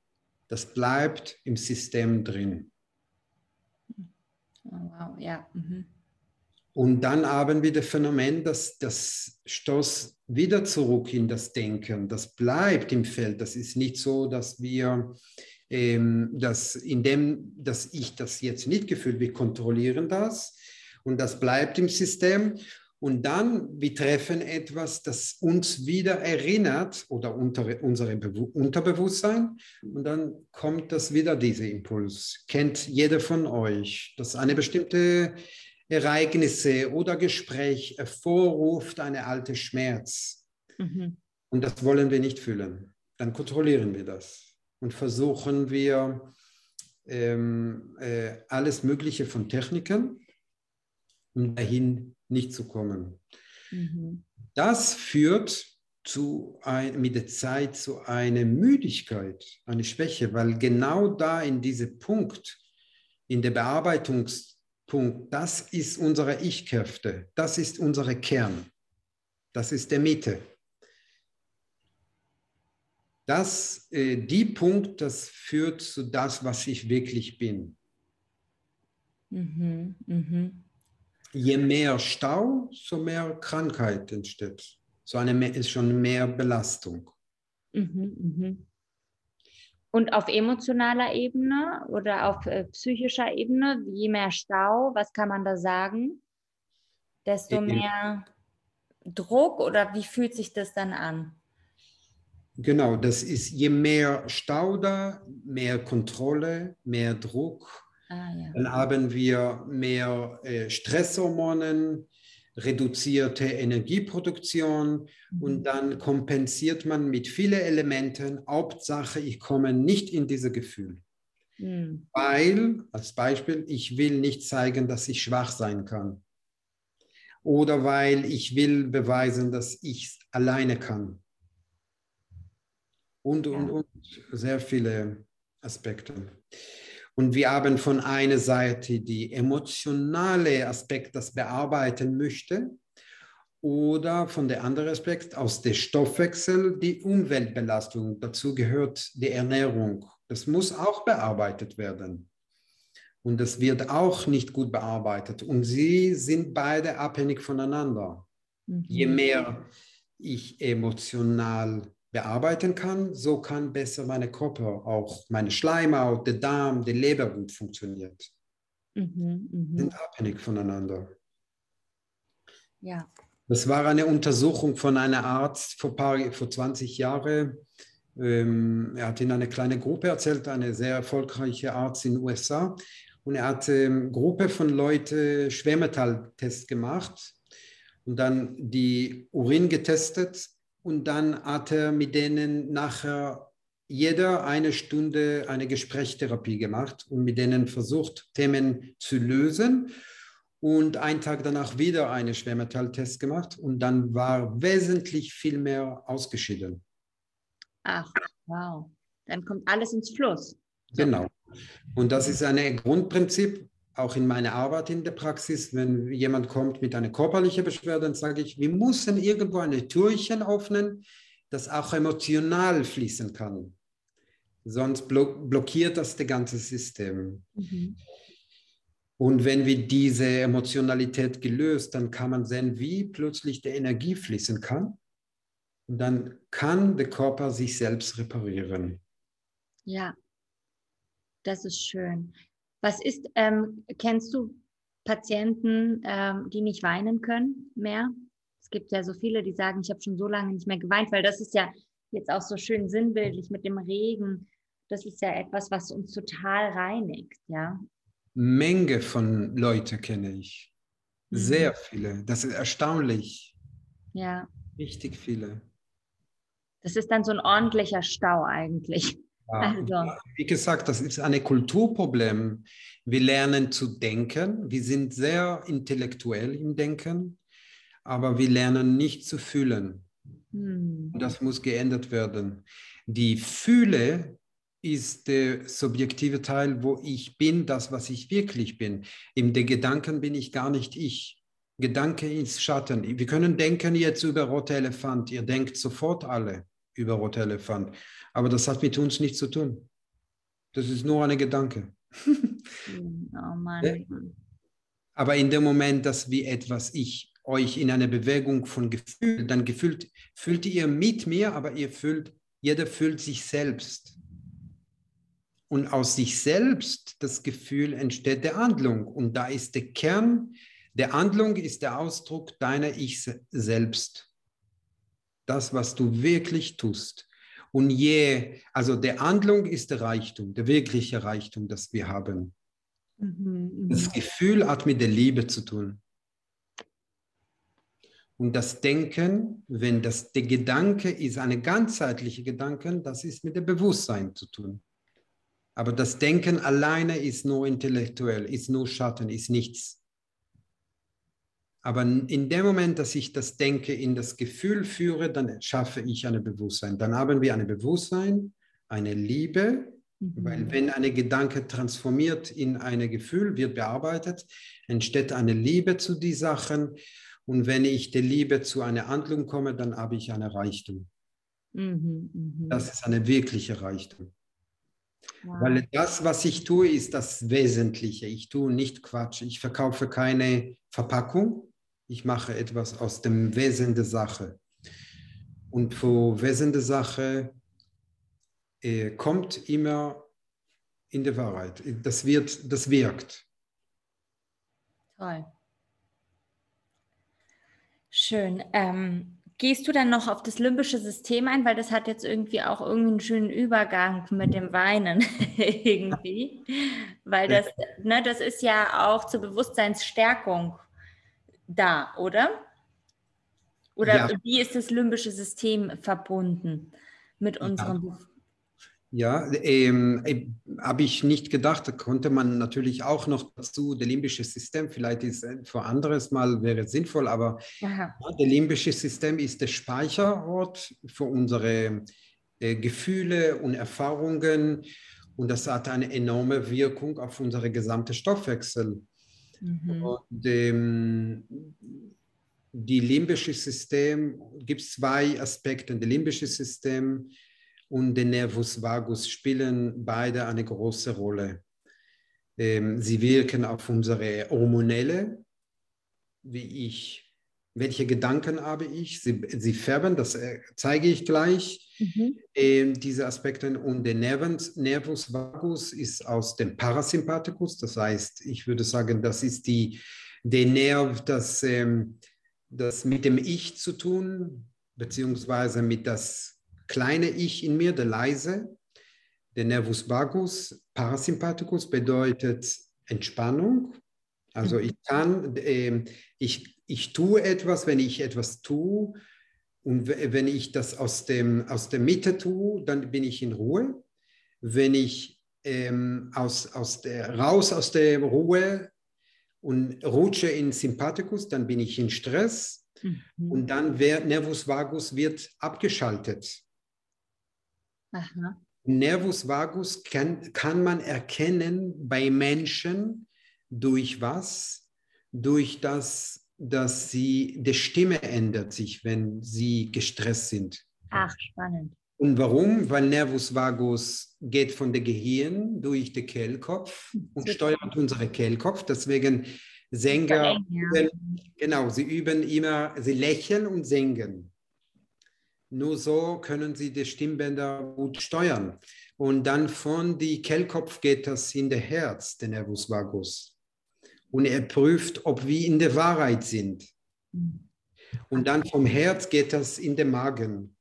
B: Das bleibt im System drin.
A: Oh, wow, ja. Mhm.
B: Und dann haben wir das Phänomen, dass das Stoß wieder zurück in das Denken. Das bleibt im Feld. Das ist nicht so, dass wir ähm, dass indem dass ich das jetzt nicht gefühlt, wir kontrollieren das und das bleibt im System. Und dann, wir treffen etwas, das uns wieder erinnert oder unter, unser Unterbewusstsein. Und dann kommt das wieder, dieser Impuls. Kennt jeder von euch, dass eine bestimmte Ereignisse oder Gespräch hervorruft eine alte Schmerz. Mhm. Und das wollen wir nicht fühlen. Dann kontrollieren wir das und versuchen wir ähm, äh, alles Mögliche von Techniken, um dahin nicht zu kommen. Mhm. Das führt zu ein, mit der Zeit zu einer Müdigkeit, eine Schwäche, weil genau da in diesem Punkt, in der Bearbeitungspunkt, das ist unsere Ich-Kräfte, das ist unser Kern, das ist der Mitte das, äh, die Punkt, das führt zu das, was ich wirklich bin. Mhm, mh. Je mehr Stau, so mehr Krankheit entsteht. So eine ist schon mehr Belastung. Mhm,
A: mh. Und auf emotionaler Ebene oder auf äh, psychischer Ebene, je mehr Stau, was kann man da sagen? Desto mehr Druck oder wie fühlt sich das dann an?
B: Genau, das ist je mehr Stau da, mehr Kontrolle, mehr Druck. Ah, ja. Dann haben wir mehr äh, Stresshormonen, reduzierte Energieproduktion mhm. und dann kompensiert man mit vielen Elementen. Hauptsache, ich komme nicht in diese Gefühl. Mhm. Weil, als Beispiel, ich will nicht zeigen, dass ich schwach sein kann. Oder weil ich will beweisen, dass ich alleine kann. Und, und, und sehr viele Aspekte. Und wir haben von einer Seite die emotionale Aspekt, das bearbeiten möchte, oder von der anderen Aspekt aus dem Stoffwechsel die Umweltbelastung. Dazu gehört die Ernährung. Das muss auch bearbeitet werden. Und das wird auch nicht gut bearbeitet. Und sie sind beide abhängig voneinander. Mhm. Je mehr ich emotional bearbeiten kann, so kann besser meine Körper, auch meine Schleimhaut, der Darm, die Leber gut funktioniert. Mhm, mh. Sind abhängig voneinander. Ja. Das war eine Untersuchung von einem Arzt vor, paar, vor 20 Jahren. Ähm, er hat in einer kleinen Gruppe erzählt, eine sehr erfolgreiche Arzt in den USA. Und er hat eine ähm, Gruppe von Leuten Schwermetalltest gemacht und dann die Urin getestet und dann hat er mit denen nachher jeder eine Stunde eine Gesprächstherapie gemacht und mit denen versucht, Themen zu lösen. Und einen Tag danach wieder einen Schwermetalltest gemacht und dann war wesentlich viel mehr ausgeschieden.
A: Ach, wow. Dann kommt alles ins Fluss.
B: Genau. Und das ist ein Grundprinzip, auch in meiner Arbeit in der Praxis, wenn jemand kommt mit einer körperlichen Beschwerde, dann sage ich, wir müssen irgendwo eine Türchen öffnen, das auch emotional fließen kann. Sonst blockiert das das ganze System. Mhm. Und wenn wir diese Emotionalität gelöst, dann kann man sehen, wie plötzlich die Energie fließen kann. Und dann kann der Körper sich selbst reparieren.
A: Ja, das ist schön. Was ist, ähm, kennst du Patienten, ähm, die nicht weinen können mehr? Es gibt ja so viele, die sagen, ich habe schon so lange nicht mehr geweint, weil das ist ja jetzt auch so schön sinnbildlich mit dem Regen. Das ist ja etwas, was uns total reinigt, ja.
B: Menge von Leute kenne ich. Mhm. Sehr viele. Das ist erstaunlich.
A: Ja.
B: Richtig viele.
A: Das ist dann so ein ordentlicher Stau eigentlich.
B: Also. Wie gesagt, das ist ein Kulturproblem. Wir lernen zu denken. Wir sind sehr intellektuell im Denken, aber wir lernen nicht zu fühlen. Hm. Das muss geändert werden. Die Fühle ist der subjektive Teil, wo ich bin, das, was ich wirklich bin. In den Gedanken bin ich gar nicht ich. Gedanke ist Schatten. Wir können denken jetzt über rote Elefant. Ihr denkt sofort alle über rote Elefant. Aber das hat mit uns nichts zu tun. Das ist nur ein Gedanke. oh Mann. Aber in dem Moment, dass wir etwas, ich euch in eine Bewegung von Gefühl, dann gefühlt, fühlt ihr mit mir, aber ihr fühlt, jeder fühlt sich selbst. Und aus sich selbst, das Gefühl, entsteht der Handlung. Und da ist der Kern, der Handlung ist der Ausdruck deiner Ich selbst das, was du wirklich tust. Und je, also der Handlung ist der Reichtum, der wirkliche Reichtum, das wir haben. Mhm, mhm, das Gefühl hat mit der Liebe zu tun. Und das Denken, wenn das der Gedanke ist, eine ganzheitliche Gedanke, das ist mit dem Bewusstsein zu tun. Aber das Denken alleine ist nur intellektuell, ist nur Schatten, ist nichts. Aber in dem Moment, dass ich das Denke in das Gefühl führe, dann schaffe ich ein Bewusstsein. Dann haben wir ein Bewusstsein, eine Liebe, mhm. weil wenn ein Gedanke transformiert in ein Gefühl, wird bearbeitet, entsteht eine Liebe zu den Sachen. Und wenn ich der Liebe zu einer Handlung komme, dann habe ich eine Reichtum. Mhm, mh. Das ist eine wirkliche Reichtum. Wow. Weil das, was ich tue, ist das Wesentliche. Ich tue nicht Quatsch. Ich verkaufe keine Verpackung ich mache etwas aus dem Wesen der Sache. Und vor Wesen der Sache äh, kommt immer in der Wahrheit. Das, wird, das wirkt.
A: Toll. Schön. Ähm, gehst du dann noch auf das limbische System ein, weil das hat jetzt irgendwie auch irgendwie einen schönen Übergang mit dem Weinen irgendwie, weil das, ne, das ist ja auch zur Bewusstseinsstärkung da, oder? Oder ja. wie ist das limbische System verbunden mit unserem
B: ja. Ja, ähm, äh, habe ich nicht gedacht. Da konnte man natürlich auch noch dazu, das limbische System, vielleicht ist für anderes Mal wäre sinnvoll, aber ja, das limbische System ist der Speicherort für unsere äh, Gefühle und Erfahrungen und das hat eine enorme Wirkung auf unsere gesamte Stoffwechsel. Mhm. Und, ähm, die limbische System gibt zwei Aspekte. Das limbische System und der Nervus vagus spielen beide eine große Rolle. Ähm, sie wirken auf unsere hormonelle, wie ich, welche Gedanken habe ich, sie, sie färben, das äh, zeige ich gleich, mhm. ähm, diese Aspekte. Und der Nervus, Nervus vagus ist aus dem Parasympathikus, das heißt, ich würde sagen, das ist die, der Nerv, das, ähm, das mit dem Ich zu tun, beziehungsweise mit das kleine Ich in mir, der leise. Der Nervus vagus, Parasympathikus bedeutet Entspannung. Also mhm. ich kann, äh, ich, ich tue etwas, wenn ich etwas tue und wenn ich das aus, dem, aus der Mitte tue, dann bin ich in Ruhe. Wenn ich ähm, aus, aus der, raus aus der Ruhe und rutsche in Sympathikus, dann bin ich in Stress. Mhm. Und dann wird Nervus vagus wird abgeschaltet. Aha. Nervus vagus kann, kann man erkennen bei Menschen durch was? Durch das, dass sie, die Stimme ändert sich, wenn sie gestresst sind.
A: Ach, spannend.
B: Und warum? Weil Nervus vagus geht von der Gehirn durch den Kehlkopf und steuert unsere Kehlkopf. Deswegen Sänger, üben, genau, sie üben immer, sie lächeln und singen. Nur so können Sie die Stimmbänder gut steuern. Und dann von die Kehlkopf geht das in der Herz, der Nervus vagus. Und er prüft, ob wir in der Wahrheit sind. Und dann vom Herz geht das in den Magen.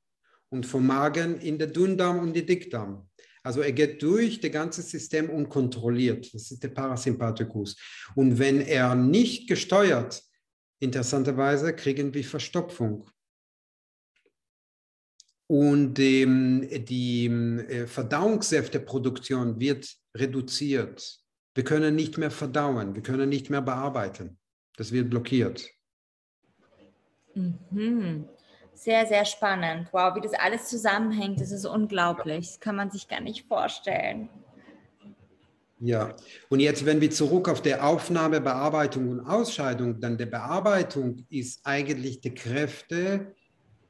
B: Und vom Magen in den Dünndarm und den Dickdarm. Also er geht durch das ganze System und kontrolliert. Das ist der Parasympathikus. Und wenn er nicht gesteuert, interessanterweise kriegen wir Verstopfung und ähm, die äh, Verdauungssäfteproduktion wird reduziert. Wir können nicht mehr verdauen, wir können nicht mehr bearbeiten. Das wird blockiert.
A: Mhm. Sehr, sehr spannend. Wow, wie das alles zusammenhängt, das ist unglaublich. Das kann man sich gar nicht vorstellen.
B: Ja, und jetzt, wenn wir zurück auf der Aufnahme, Bearbeitung und Ausscheidung, dann der Bearbeitung ist eigentlich die Kräfte,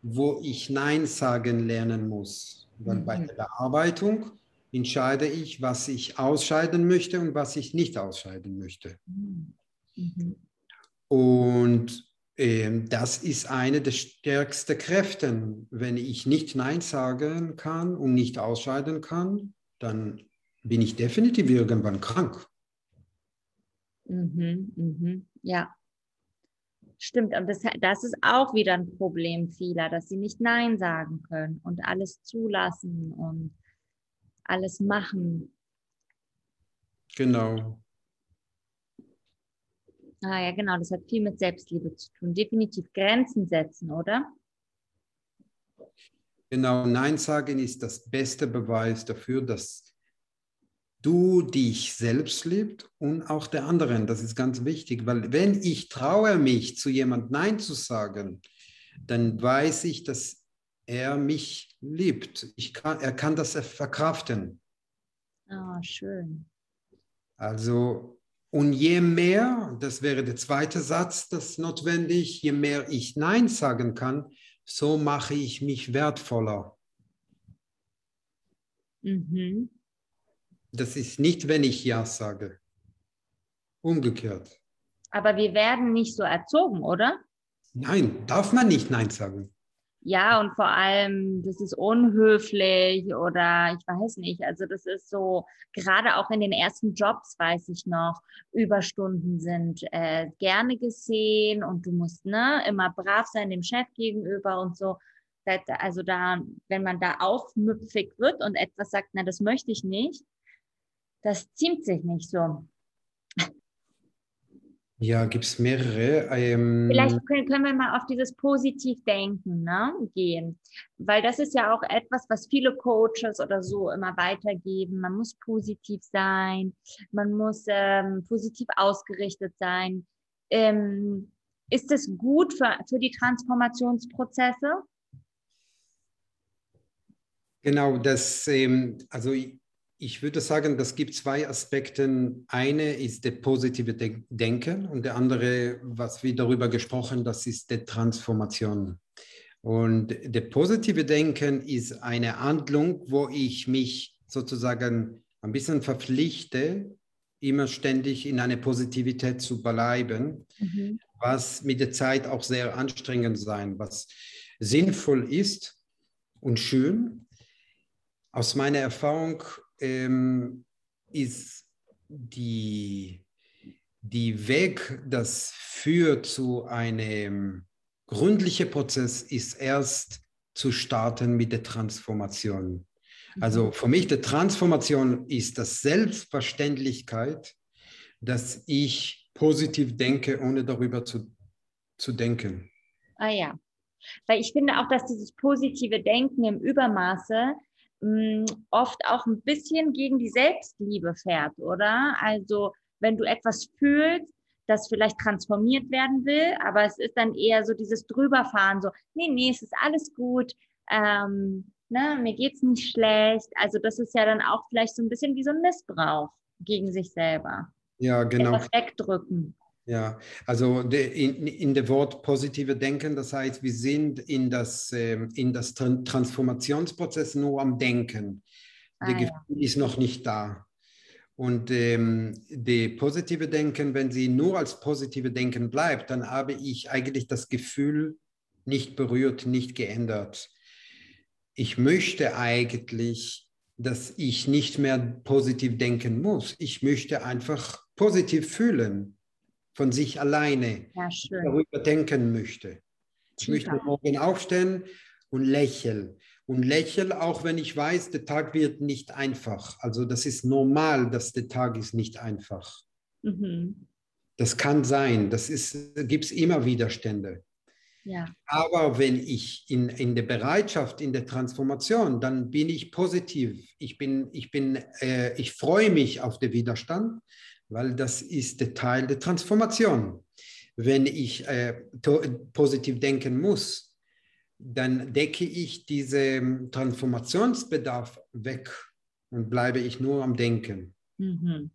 B: wo ich Nein sagen lernen muss. Weil mhm. bei der Bearbeitung entscheide ich, was ich ausscheiden möchte und was ich nicht ausscheiden möchte. Mhm. Und äh, das ist eine der stärksten Kräfte. Wenn ich nicht Nein sagen kann und nicht ausscheiden kann, dann bin ich definitiv irgendwann krank.
A: Mhm, mhm. Ja, Stimmt, und das, das ist auch wieder ein Problem vieler, dass sie nicht Nein sagen können und alles zulassen und alles machen.
B: Genau.
A: Ah ja, genau, das hat viel mit Selbstliebe zu tun. Definitiv Grenzen setzen, oder?
B: Genau, Nein sagen ist das beste Beweis dafür, dass du dich selbst liebst und auch der anderen. Das ist ganz wichtig, weil wenn ich traue mich, zu jemand Nein zu sagen, dann weiß ich, dass er mich liebt. Ich kann, er kann das verkraften.
A: Ah, oh, schön.
B: Also, und je mehr, das wäre der zweite Satz, das notwendig, je mehr ich Nein sagen kann, so mache ich mich wertvoller. Mhm. Das ist nicht, wenn ich Ja sage. Umgekehrt.
A: Aber wir werden nicht so erzogen, oder?
B: Nein, darf man nicht Nein sagen.
A: Ja, und vor allem, das ist unhöflich oder ich weiß nicht. Also das ist so, gerade auch in den ersten Jobs weiß ich noch, Überstunden sind äh, gerne gesehen und du musst ne, immer brav sein dem Chef gegenüber und so. Also da, wenn man da aufmüpfig wird und etwas sagt, na, das möchte ich nicht, das ziemt sich nicht so.
B: Ja, gibt es mehrere. Ähm,
A: Vielleicht können, wir mal auf dieses Positivdenken ne, gehen, weil das ist ja auch etwas, was viele Coaches oder so immer weitergeben. Man muss positiv sein, man muss ähm, positiv ausgerichtet sein. Ähm, ist es gut für, für die Transformationsprozesse?
B: Genau, das, ähm, also ich würde sagen, das gibt zwei Aspekte. Eine ist der positive Denken und der andere, was wir darüber gesprochen, das ist die Transformation. Und der positive Denken ist eine Handlung, wo ich mich sozusagen ein bisschen verpflichte, immer ständig in eine Positivität zu bleiben, mhm. was mit der Zeit auch sehr anstrengend sein, was sinnvoll ist und schön. Aus meiner Erfahrung ähm, ist die, die Weg, das führt zu einem gründlichen Prozess, ist erst zu starten mit der Transformation. Also mhm. für mich die Transformation ist das Selbstverständlichkeit, dass ich positiv denke, ohne darüber zu, zu denken.
A: Ah ja, weil ich finde auch, dass dieses positive Denken im Übermaße mh, oft auch ein bisschen gegen die Selbstliebe fährt, oder? Also wenn du etwas fühlst, das vielleicht transformiert werden will, aber es ist dann eher so dieses Drüberfahren, so, nee, nee, es ist alles gut, ähm, ne, mir geht's nicht schlecht. Also das ist ja dann auch vielleicht so ein bisschen wie so ein Missbrauch gegen sich selber.
B: Ja, genau.
A: Etwas wegdrücken.
B: Ja, also in, in dem Wort positive Denken, das heißt, wir sind in das, ähm, in das Transformationsprozess nur am Denken. Ah, der ja. Gefühl ist noch nicht da. Und ähm, die positive Denken, wenn sie nur als positive Denken bleibt, dann habe ich eigentlich das Gefühl nicht berührt, nicht geändert. Ich möchte eigentlich, dass ich nicht mehr positiv denken muss. Ich möchte einfach positiv fühlen von sich alleine ja, darüber denken möchte. Ich möchte morgen aufstehen und lächeln. Und lächeln, auch wenn ich weiß, der Tag wird nicht einfach. Also das ist normal, dass der Tag ist nicht einfach. Mhm. Das kann sein, das gibt es immer Widerstände. Ja. Aber wenn ich in, in der Bereitschaft, in der Transformation, dann bin ich positiv. Ich, bin, ich, bin, äh, ich freue mich auf den Widerstand, weil das ist der Teil der Transformation. Wenn ich äh, positiv denken muss, dann decke ich diesen Transformationsbedarf weg und bleibe ich nur am Denken. Mhm.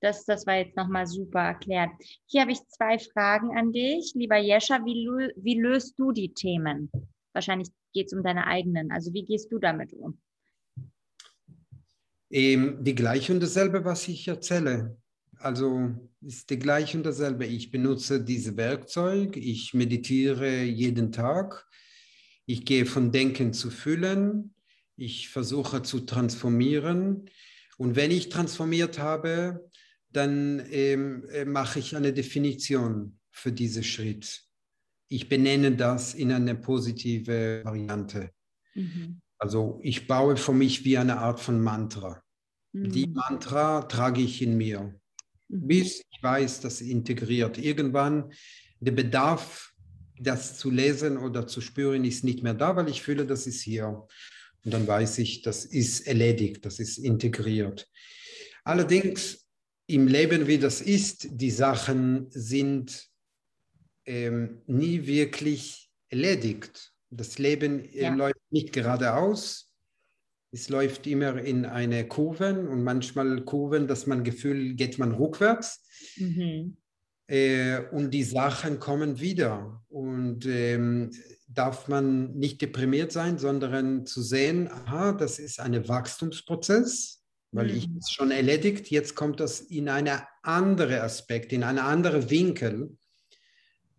A: Das, das war jetzt nochmal super erklärt. Hier habe ich zwei Fragen an dich. Lieber Jescha, wie, wie löst du die Themen? Wahrscheinlich geht es um deine eigenen. Also wie gehst du damit um?
B: Ähm, die gleiche und dasselbe, was ich erzähle. Also ist die gleiche und dasselbe. Ich benutze diese Werkzeug, ich meditiere jeden Tag, ich gehe von Denken zu Fühlen, ich versuche zu transformieren. Und wenn ich transformiert habe, dann ähm, äh, mache ich eine Definition für diesen Schritt. Ich benenne das in eine positive Variante. Mhm. Also ich baue für mich wie eine Art von Mantra. Mhm. Die Mantra trage ich in mir, mhm. bis ich weiß, dass integriert. Irgendwann der Bedarf, das zu lesen oder zu spüren, ist nicht mehr da, weil ich fühle, das ist hier. Und dann weiß ich, das ist erledigt, das ist integriert. Allerdings im Leben, wie das ist, die Sachen sind ähm, nie wirklich erledigt. Das Leben äh, ja. läuft nicht geradeaus. Es läuft immer in eine Kurve und manchmal Kurven, dass man Gefühl, geht man rückwärts. Mhm. Äh, und die Sachen kommen wieder. Und ähm, darf man nicht deprimiert sein, sondern zu sehen, aha, das ist ein Wachstumsprozess, weil mhm. ich es schon erledigt, jetzt kommt das in einen anderen Aspekt, in einen anderen Winkel,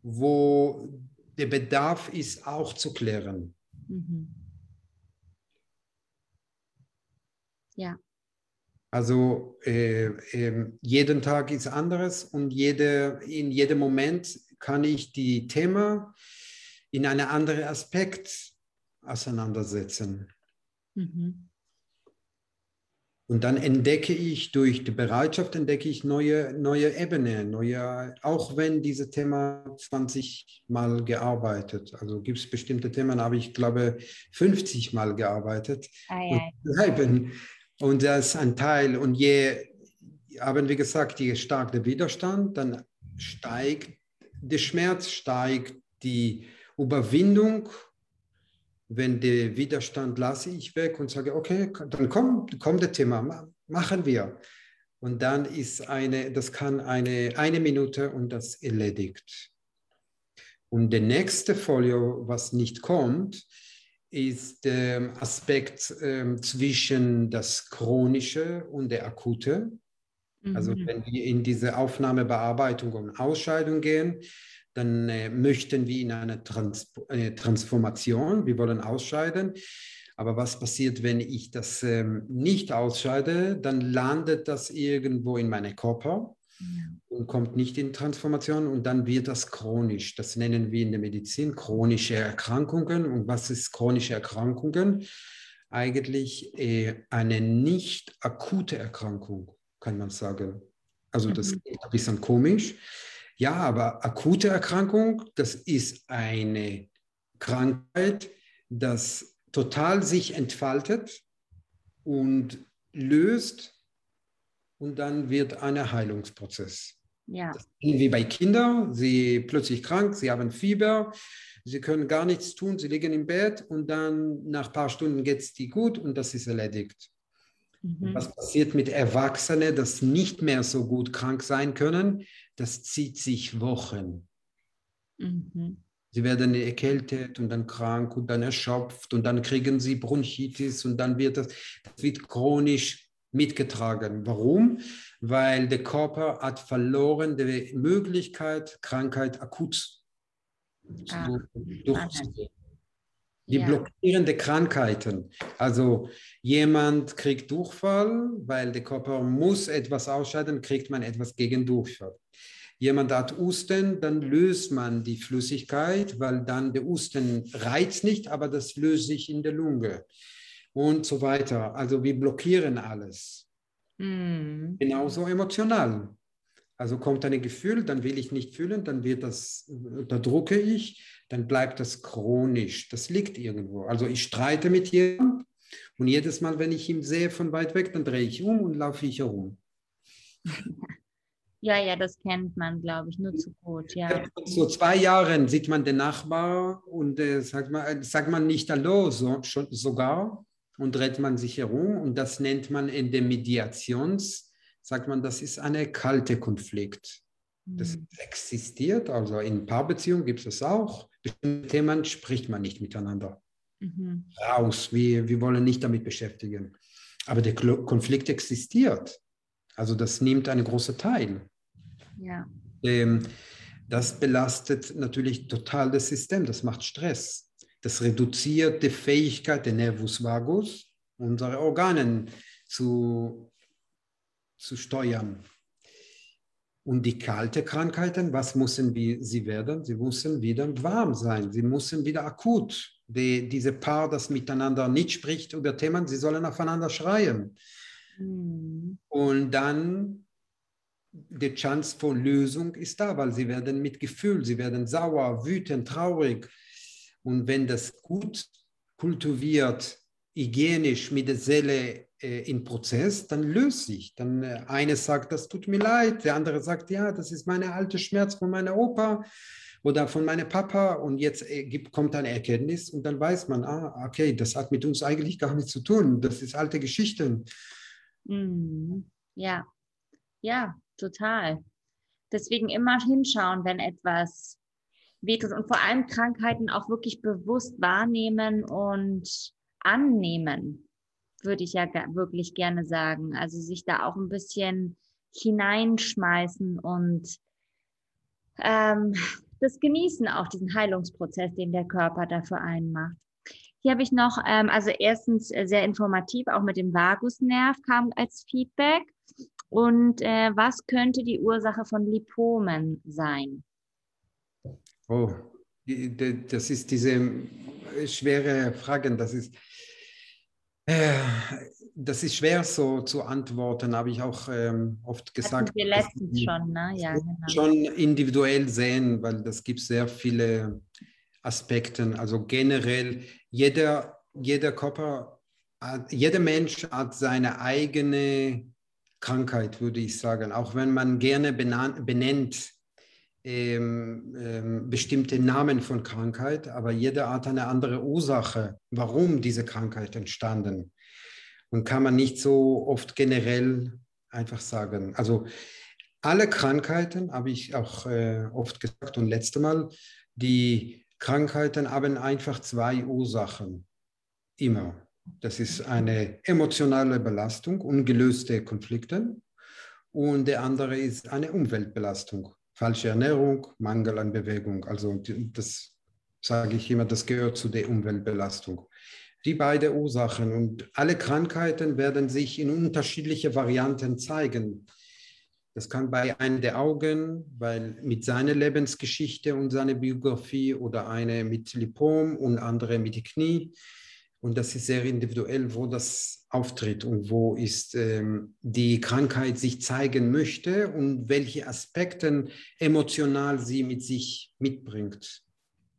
B: wo der Bedarf ist auch zu klären. Mhm.
A: Ja.
B: Also äh, äh, jeden Tag ist anderes und jede, in jedem Moment kann ich die Thema in einen anderen Aspekt auseinandersetzen. Mhm. Und dann entdecke ich durch die Bereitschaft, entdecke ich neue, neue Ebenen, neue, auch wenn dieses Thema 20 Mal gearbeitet. Also gibt es bestimmte Themen, habe ich glaube 50 Mal gearbeitet. Ei, ei. Und das ist ein Teil. Und je, haben wir gesagt, je stark der Widerstand, dann steigt der Schmerz, steigt die Überwindung wenn der Widerstand lasse ich weg und sage, okay, dann kommt, kommt das Thema, machen wir. Und dann ist eine, das kann eine, eine Minute und das erledigt. Und der nächste Folio, was nicht kommt, ist der Aspekt äh, zwischen das Chronische und der Akute. Also mhm. wenn wir in diese Aufnahmebearbeitung und Ausscheidung gehen, dann äh, möchten wir in eine Trans äh, Transformation, wir wollen ausscheiden. Aber was passiert, wenn ich das ähm, nicht ausscheide? Dann landet das irgendwo in meinem Körper ja. und kommt nicht in Transformation und dann wird das chronisch. Das nennen wir in der Medizin chronische Erkrankungen. Und was ist chronische Erkrankungen? Eigentlich äh, eine nicht akute Erkrankung, kann man sagen. Also das mhm. ist ein bisschen komisch. Ja, aber akute Erkrankung, das ist eine Krankheit, das total sich entfaltet und löst und dann wird ein Heilungsprozess. Ja. wie bei Kindern, sie plötzlich krank, sie haben Fieber, sie können gar nichts tun, sie liegen im Bett und dann nach ein paar Stunden geht es dir gut und das ist erledigt. Mhm. Was passiert mit Erwachsenen, die nicht mehr so gut krank sein können? Das zieht sich Wochen. Mhm. Sie werden erkältet und dann krank und dann erschöpft und dann kriegen sie Bronchitis und dann wird das, das wird chronisch mitgetragen. Warum? Weil der Körper hat verloren die Möglichkeit, Krankheit akut ah. durchzuführen. Die ja. blockierende Krankheiten. Also jemand kriegt Durchfall, weil der Körper muss etwas ausscheiden, kriegt man etwas gegen Durchfall. Jemand hat Husten, dann löst man die Flüssigkeit, weil dann der Husten reizt nicht, aber das löst sich in der Lunge und so weiter. Also wir blockieren alles. Mm. Genauso emotional. Also kommt ein Gefühl, dann will ich nicht fühlen, dann wird das, da drucke ich, dann bleibt das chronisch. Das liegt irgendwo. Also ich streite mit jemandem und jedes Mal, wenn ich ihn sehe von weit weg, dann drehe ich um und laufe ich herum.
A: Ja, ja, das kennt man, glaube ich, nur zu gut. Ja.
B: So zwei Jahren sieht man den Nachbar und äh, sagt, man, sagt man nicht Hallo, so, schon, sogar und dreht man sich herum und das nennt man in der Mediations, sagt man, das ist eine kalte Konflikt. Das mhm. existiert, also in Paarbeziehungen gibt es das auch. Bestimmte Themen spricht man nicht miteinander. Mhm. Raus, wir, wir wollen nicht damit beschäftigen. Aber der Konflikt existiert. Also das nimmt einen großen Teil. Ja. Ähm, das belastet natürlich total das System, das macht Stress. Das reduziert die Fähigkeit der Nervus vagus, unsere Organe zu, zu steuern. Und die kalte Krankheiten, was müssen wir, sie werden? Sie müssen wieder warm sein. Sie müssen wieder akut. Die, diese Paar, das miteinander nicht spricht über Themen, sie sollen aufeinander schreien. Mhm. Und dann die Chance für Lösung ist da, weil sie werden mit Gefühl, sie werden sauer, wütend, traurig. Und wenn das gut kultiviert, hygienisch mit der Seele äh, in Prozess, dann löst sich. Dann äh, eine sagt, das tut mir leid, der andere sagt, ja, das ist meine alte Schmerz von meiner Opa oder von meinem Papa und jetzt äh, gibt, kommt eine Erkenntnis und dann weiß man, ah, okay, das hat mit uns eigentlich gar nichts zu tun, das ist alte Geschichten.
A: Mhm. Ja, ja, total. Deswegen immer hinschauen, wenn etwas wehtut und vor allem Krankheiten auch wirklich bewusst wahrnehmen und annehmen würde ich ja wirklich gerne sagen. Also sich da auch ein bisschen hineinschmeißen und ähm, das Genießen auch, diesen Heilungsprozess, den der Körper dafür einen macht. Hier habe ich noch, ähm, also erstens äh, sehr informativ, auch mit dem Vagusnerv kam als Feedback. Und äh, was könnte die Ursache von Lipomen sein?
B: Oh, das ist diese äh, schwere Frage. Das ist, äh, das ist schwer so zu antworten, habe ich auch ähm, oft gesagt.
A: Wir letztens schon, ne? Ja,
B: genau. Schon individuell sehen, weil das gibt sehr viele Aspekte. Also generell, jeder, jeder Körper, jeder Mensch hat seine eigene Krankheit, würde ich sagen. Auch wenn man gerne benennt ähm, ähm, bestimmte Namen von Krankheit, aber jeder hat eine andere Ursache, warum diese Krankheit entstanden. Und kann man nicht so oft generell einfach sagen. Also alle Krankheiten, habe ich auch äh, oft gesagt und letzte Mal, die Krankheiten haben einfach zwei Ursachen. Immer. Das ist eine emotionale Belastung, ungelöste Konflikte. Und der andere ist eine Umweltbelastung, falsche Ernährung, Mangel an Bewegung. Also das sage ich immer, das gehört zu der Umweltbelastung. Die beiden Ursachen und alle Krankheiten werden sich in unterschiedliche Varianten zeigen. Das kann bei einem der Augen, weil mit seiner Lebensgeschichte und seiner Biografie oder eine mit Lipom und andere mit Knie. Und das ist sehr individuell, wo das auftritt und wo ist ähm, die Krankheit sich zeigen möchte und welche Aspekte emotional sie mit sich mitbringt.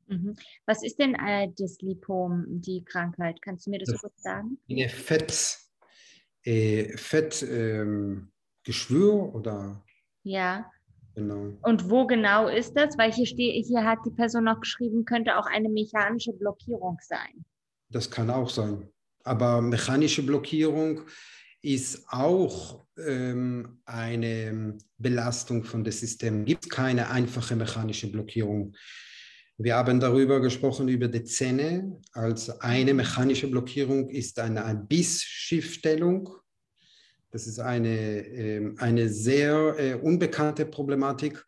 A: Mhm. Was ist denn äh, das Lipom, die Krankheit? Kannst du mir das, das kurz sagen?
B: Eine Fett, äh, Fettgeschwür ähm, oder?
A: Ja. Genau. Und wo genau ist das? Weil hier, steht, hier hat die Person noch geschrieben, könnte auch eine mechanische Blockierung sein.
B: Das kann auch sein. Aber mechanische Blockierung ist auch ähm, eine Belastung von dem System. Es gibt keine einfache mechanische Blockierung. Wir haben darüber gesprochen, über die Zähne. Als eine mechanische Blockierung ist eine Bissschiffstellung. Das ist eine, äh, eine sehr äh, unbekannte Problematik.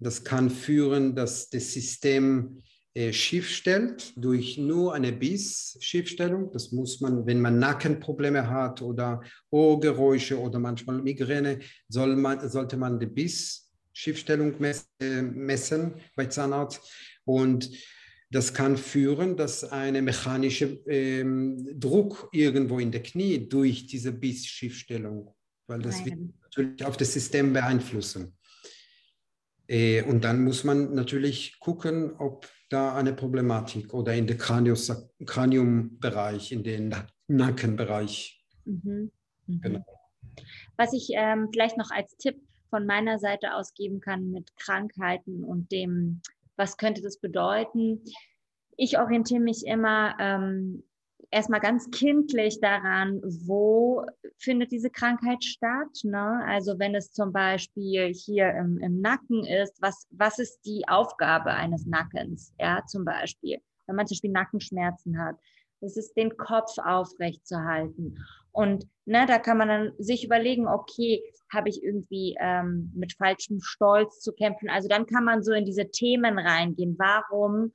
B: Das kann führen, dass das System äh, schief stellt durch nur eine Biss-Schiefstellung. Das muss man, wenn man Nackenprobleme hat oder Ohrgeräusche oder manchmal Migräne, soll man, sollte man die Biss-Schiefstellung äh, messen bei Zahnarzt. Und das kann führen, dass eine mechanische ähm, Druck irgendwo in der Knie durch diese Biss-Schiefstellung, weil das wird natürlich auf das System beeinflussen. Äh, und dann muss man natürlich gucken, ob da eine Problematik oder in der Kraniumbereich, in den Nackenbereich. Mhm.
A: Mhm. Genau. Was ich ähm, vielleicht noch als Tipp von meiner Seite aus geben kann mit Krankheiten und dem, was könnte das bedeuten. Ich orientiere mich immer ähm, erstmal ganz kindlich daran, wo findet diese Krankheit statt. Ne? Also wenn es zum Beispiel hier im, im Nacken ist, was, was ist die Aufgabe eines Nackens? Ja, zum Beispiel, wenn man zum Beispiel Nackenschmerzen hat. Das ist den Kopf aufrecht zu halten. Und ne, da kann man dann sich überlegen, okay, habe ich irgendwie ähm, mit falschem Stolz zu kämpfen? Also dann kann man so in diese Themen reingehen. Warum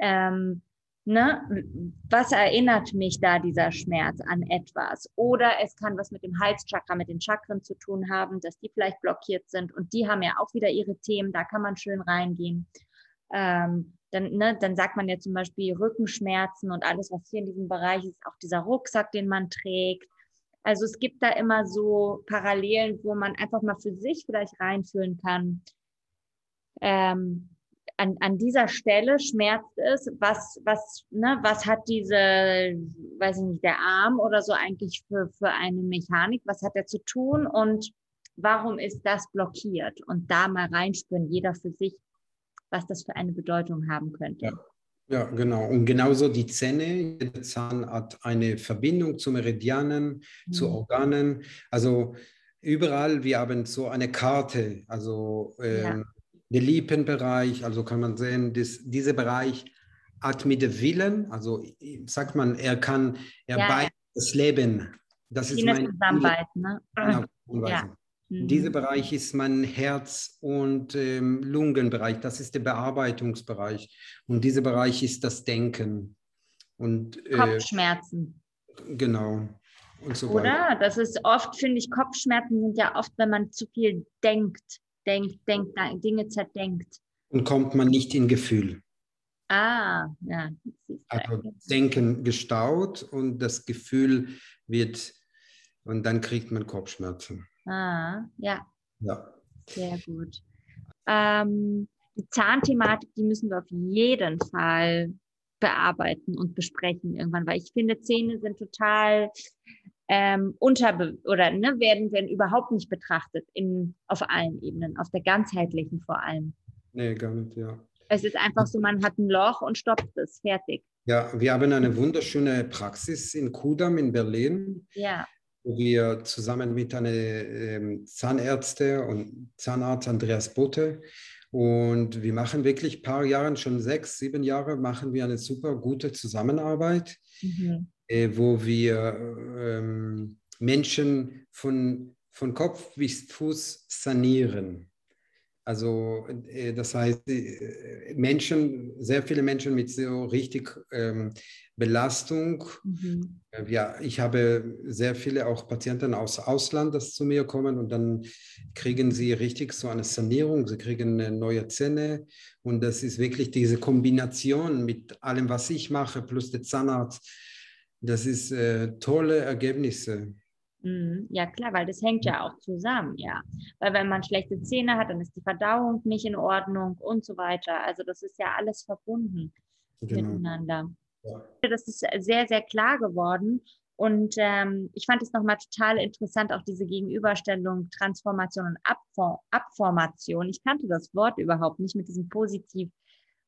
A: ähm, Ne? Was erinnert mich da dieser Schmerz an etwas? Oder es kann was mit dem Halschakra, mit den Chakren zu tun haben, dass die vielleicht blockiert sind und die haben ja auch wieder ihre Themen, da kann man schön reingehen. Ähm, dann, ne, dann sagt man ja zum Beispiel Rückenschmerzen und alles, was hier in diesem Bereich ist, auch dieser Rucksack, den man trägt. Also es gibt da immer so Parallelen, wo man einfach mal für sich vielleicht reinfühlen kann. Ähm, an, an dieser Stelle schmerzt es, was, was, ne, was hat diese, weiß ich nicht, der Arm oder so eigentlich für, für eine Mechanik, was hat er zu tun und warum ist das blockiert? Und da mal reinspüren, jeder für sich, was das für eine Bedeutung haben könnte.
B: Ja. Ja, genau. Und genauso die Zähne. Jeder Zahn hat eine Verbindung zu Meridianen, mhm. zu Organen. Also überall, wir haben so eine Karte. Also ähm, ja der Lippenbereich, also kann man sehen, dass dieser Bereich hat mit dem Willen, also sagt man, er kann, er ja. das Leben. Das ist mein
A: zusammenbeißen, ne? Genau,
B: ja. Mhm. Dieser Bereich ist mein Herz- und ähm, Lungenbereich. Das ist der Bearbeitungsbereich. Und dieser Bereich ist das Denken. Und,
A: äh, Kopfschmerzen.
B: Genau.
A: Und so Oder? Weiter. Das ist oft, finde ich, Kopfschmerzen sind ja oft, wenn man zu viel denkt, denkt, denkt, Dinge zerdenkt.
B: Und kommt man nicht in Gefühl.
A: Ah, ja.
B: Also Denken gestaut und das Gefühl wird, und dann kriegt man Kopfschmerzen.
A: Ah, ja.
B: Ja.
A: Sehr gut. Ähm, die Zahnthematik, die müssen wir auf jeden Fall bearbeiten und besprechen irgendwann, weil ich finde, Zähne sind total ähm, unter oder ne, werden, werden überhaupt nicht betrachtet in, auf allen Ebenen, auf der ganzheitlichen vor allem.
B: Nee, gar nicht, ja.
A: Es ist einfach so, man hat ein Loch und stoppt es, fertig.
B: Ja, wir haben eine wunderschöne Praxis in Kudam in Berlin.
A: Ja.
B: Wo wir zusammen mit einer ähm, Zahnärzte und Zahnarzt Andreas Bote und wir machen wirklich ein paar Jahre, schon sechs, sieben Jahre, machen wir eine super gute Zusammenarbeit, mhm. äh, wo wir ähm, Menschen von, von Kopf bis Fuß sanieren. Also äh, das heißt, äh, Menschen, sehr viele Menschen mit so richtig ähm, Belastung. Mhm. Ja, ich habe sehr viele auch Patienten aus Ausland, das zu mir kommen und dann kriegen sie richtig so eine Sanierung, sie kriegen neue Zähne und das ist wirklich diese Kombination mit allem, was ich mache, plus der Zahnarzt. Das ist äh, tolle Ergebnisse.
A: Mhm. Ja, klar, weil das hängt ja auch zusammen, ja. Weil wenn man schlechte Zähne hat, dann ist die Verdauung nicht in Ordnung und so weiter. Also das ist ja alles verbunden genau. miteinander. Ja. Das ist sehr, sehr klar geworden. Und ähm, ich fand es nochmal total interessant, auch diese Gegenüberstellung Transformation und Abform Abformation. Ich kannte das Wort überhaupt nicht mit diesem positiv,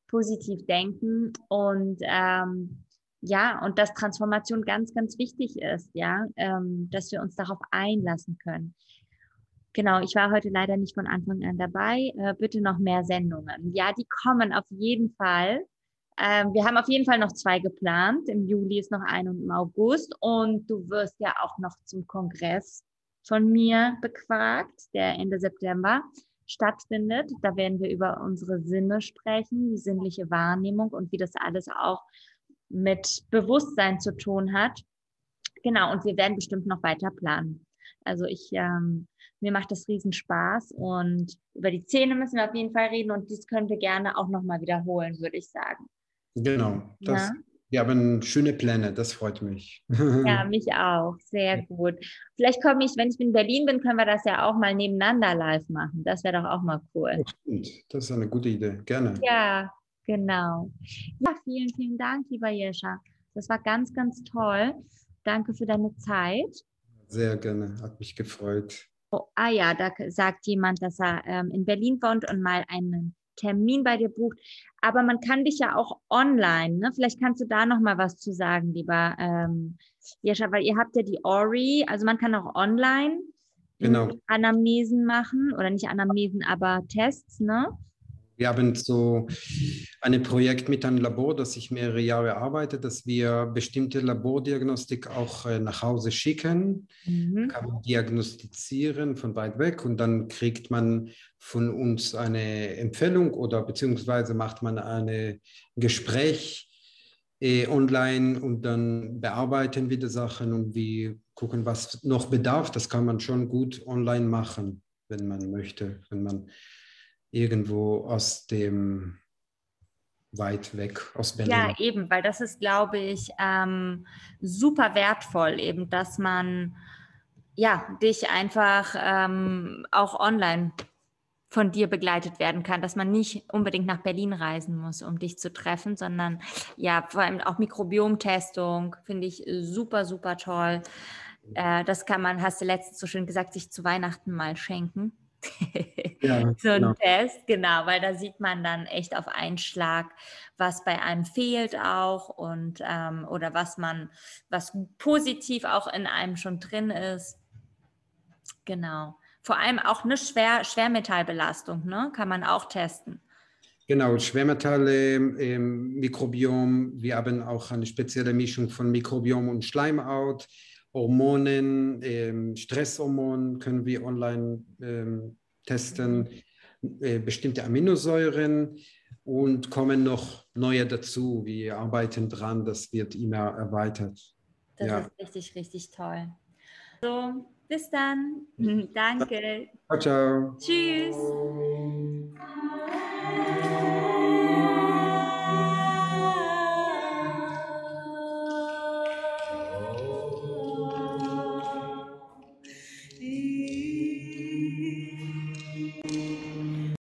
A: positiv Denken. Und ähm, ja, und dass Transformation ganz, ganz wichtig ist, ja, ähm, dass wir uns darauf einlassen können. Genau, ich war heute leider nicht von Anfang an dabei. Äh, bitte noch mehr Sendungen. Ja, die kommen auf jeden Fall. Ähm, wir haben auf jeden Fall noch zwei geplant. Im Juli ist noch ein und im August. Und du wirst ja auch noch zum Kongress von mir befragt, der Ende September stattfindet. Da werden wir über unsere Sinne sprechen, die sinnliche Wahrnehmung und wie das alles auch mit Bewusstsein zu tun hat. Genau, und wir werden bestimmt noch weiter planen. Also ich, ähm, mir macht das riesen Spaß und über die Zähne müssen wir auf jeden Fall reden und dies können wir gerne auch nochmal wiederholen, würde ich sagen.
B: Genau, das, ja? wir haben schöne Pläne, das freut mich.
A: Ja, mich auch, sehr gut. Vielleicht komme ich, wenn ich in Berlin bin, können wir das ja auch mal nebeneinander live machen. Das wäre doch auch mal cool.
B: Das ist eine gute Idee, gerne.
A: Ja, Genau. Ja, vielen, vielen Dank, lieber Jescha. Das war ganz, ganz toll. Danke für deine Zeit.
B: Sehr gerne, hat mich gefreut.
A: Oh, ah ja, da sagt jemand, dass er ähm, in Berlin wohnt und mal einen Termin bei dir bucht. Aber man kann dich ja auch online, ne? Vielleicht kannst du da noch mal was zu sagen, lieber ähm, Jescha, weil ihr habt ja die Ori, also man kann auch online
B: genau.
A: Anamnesen machen oder nicht Anamnesen, aber Tests, ne?
B: Wir haben so ein Projekt mit einem Labor, das ich mehrere Jahre arbeite, dass wir bestimmte Labordiagnostik auch äh, nach Hause schicken. Mhm. Kann man diagnostizieren von weit weg und dann kriegt man von uns eine Empfehlung oder beziehungsweise macht man ein Gespräch äh, online und dann bearbeiten wir die Sachen und wir gucken, was noch bedarf. Das kann man schon gut online machen, wenn man möchte, wenn man irgendwo aus dem weit weg aus Berlin.
A: Ja, eben, weil das ist, glaube ich, ähm, super wertvoll, eben, dass man ja dich einfach ähm, auch online von dir begleitet werden kann, dass man nicht unbedingt nach Berlin reisen muss, um dich zu treffen, sondern ja, vor allem auch Mikrobiomtestung finde ich super, super toll. Äh, das kann man, hast du letztens so schön gesagt, sich zu Weihnachten mal schenken. Ja, so ein genau. Test, genau, weil da sieht man dann echt auf einen Schlag, was bei einem fehlt auch und ähm, oder was man, was positiv auch in einem schon drin ist. Genau. Vor allem auch eine Schwer, Schwermetallbelastung, ne? Kann man auch testen.
B: Genau, Schwermetalle, ähm, Mikrobiom. Wir haben auch eine spezielle Mischung von Mikrobiom und Schleimhaut Hormonen, ähm, Stresshormonen können wir online ähm, testen, äh, bestimmte Aminosäuren und kommen noch neue dazu. Wir arbeiten dran, das wird immer erweitert.
A: Das ja. ist richtig, richtig toll. So, bis dann. Danke.
B: Ciao, ciao.
A: Tschüss.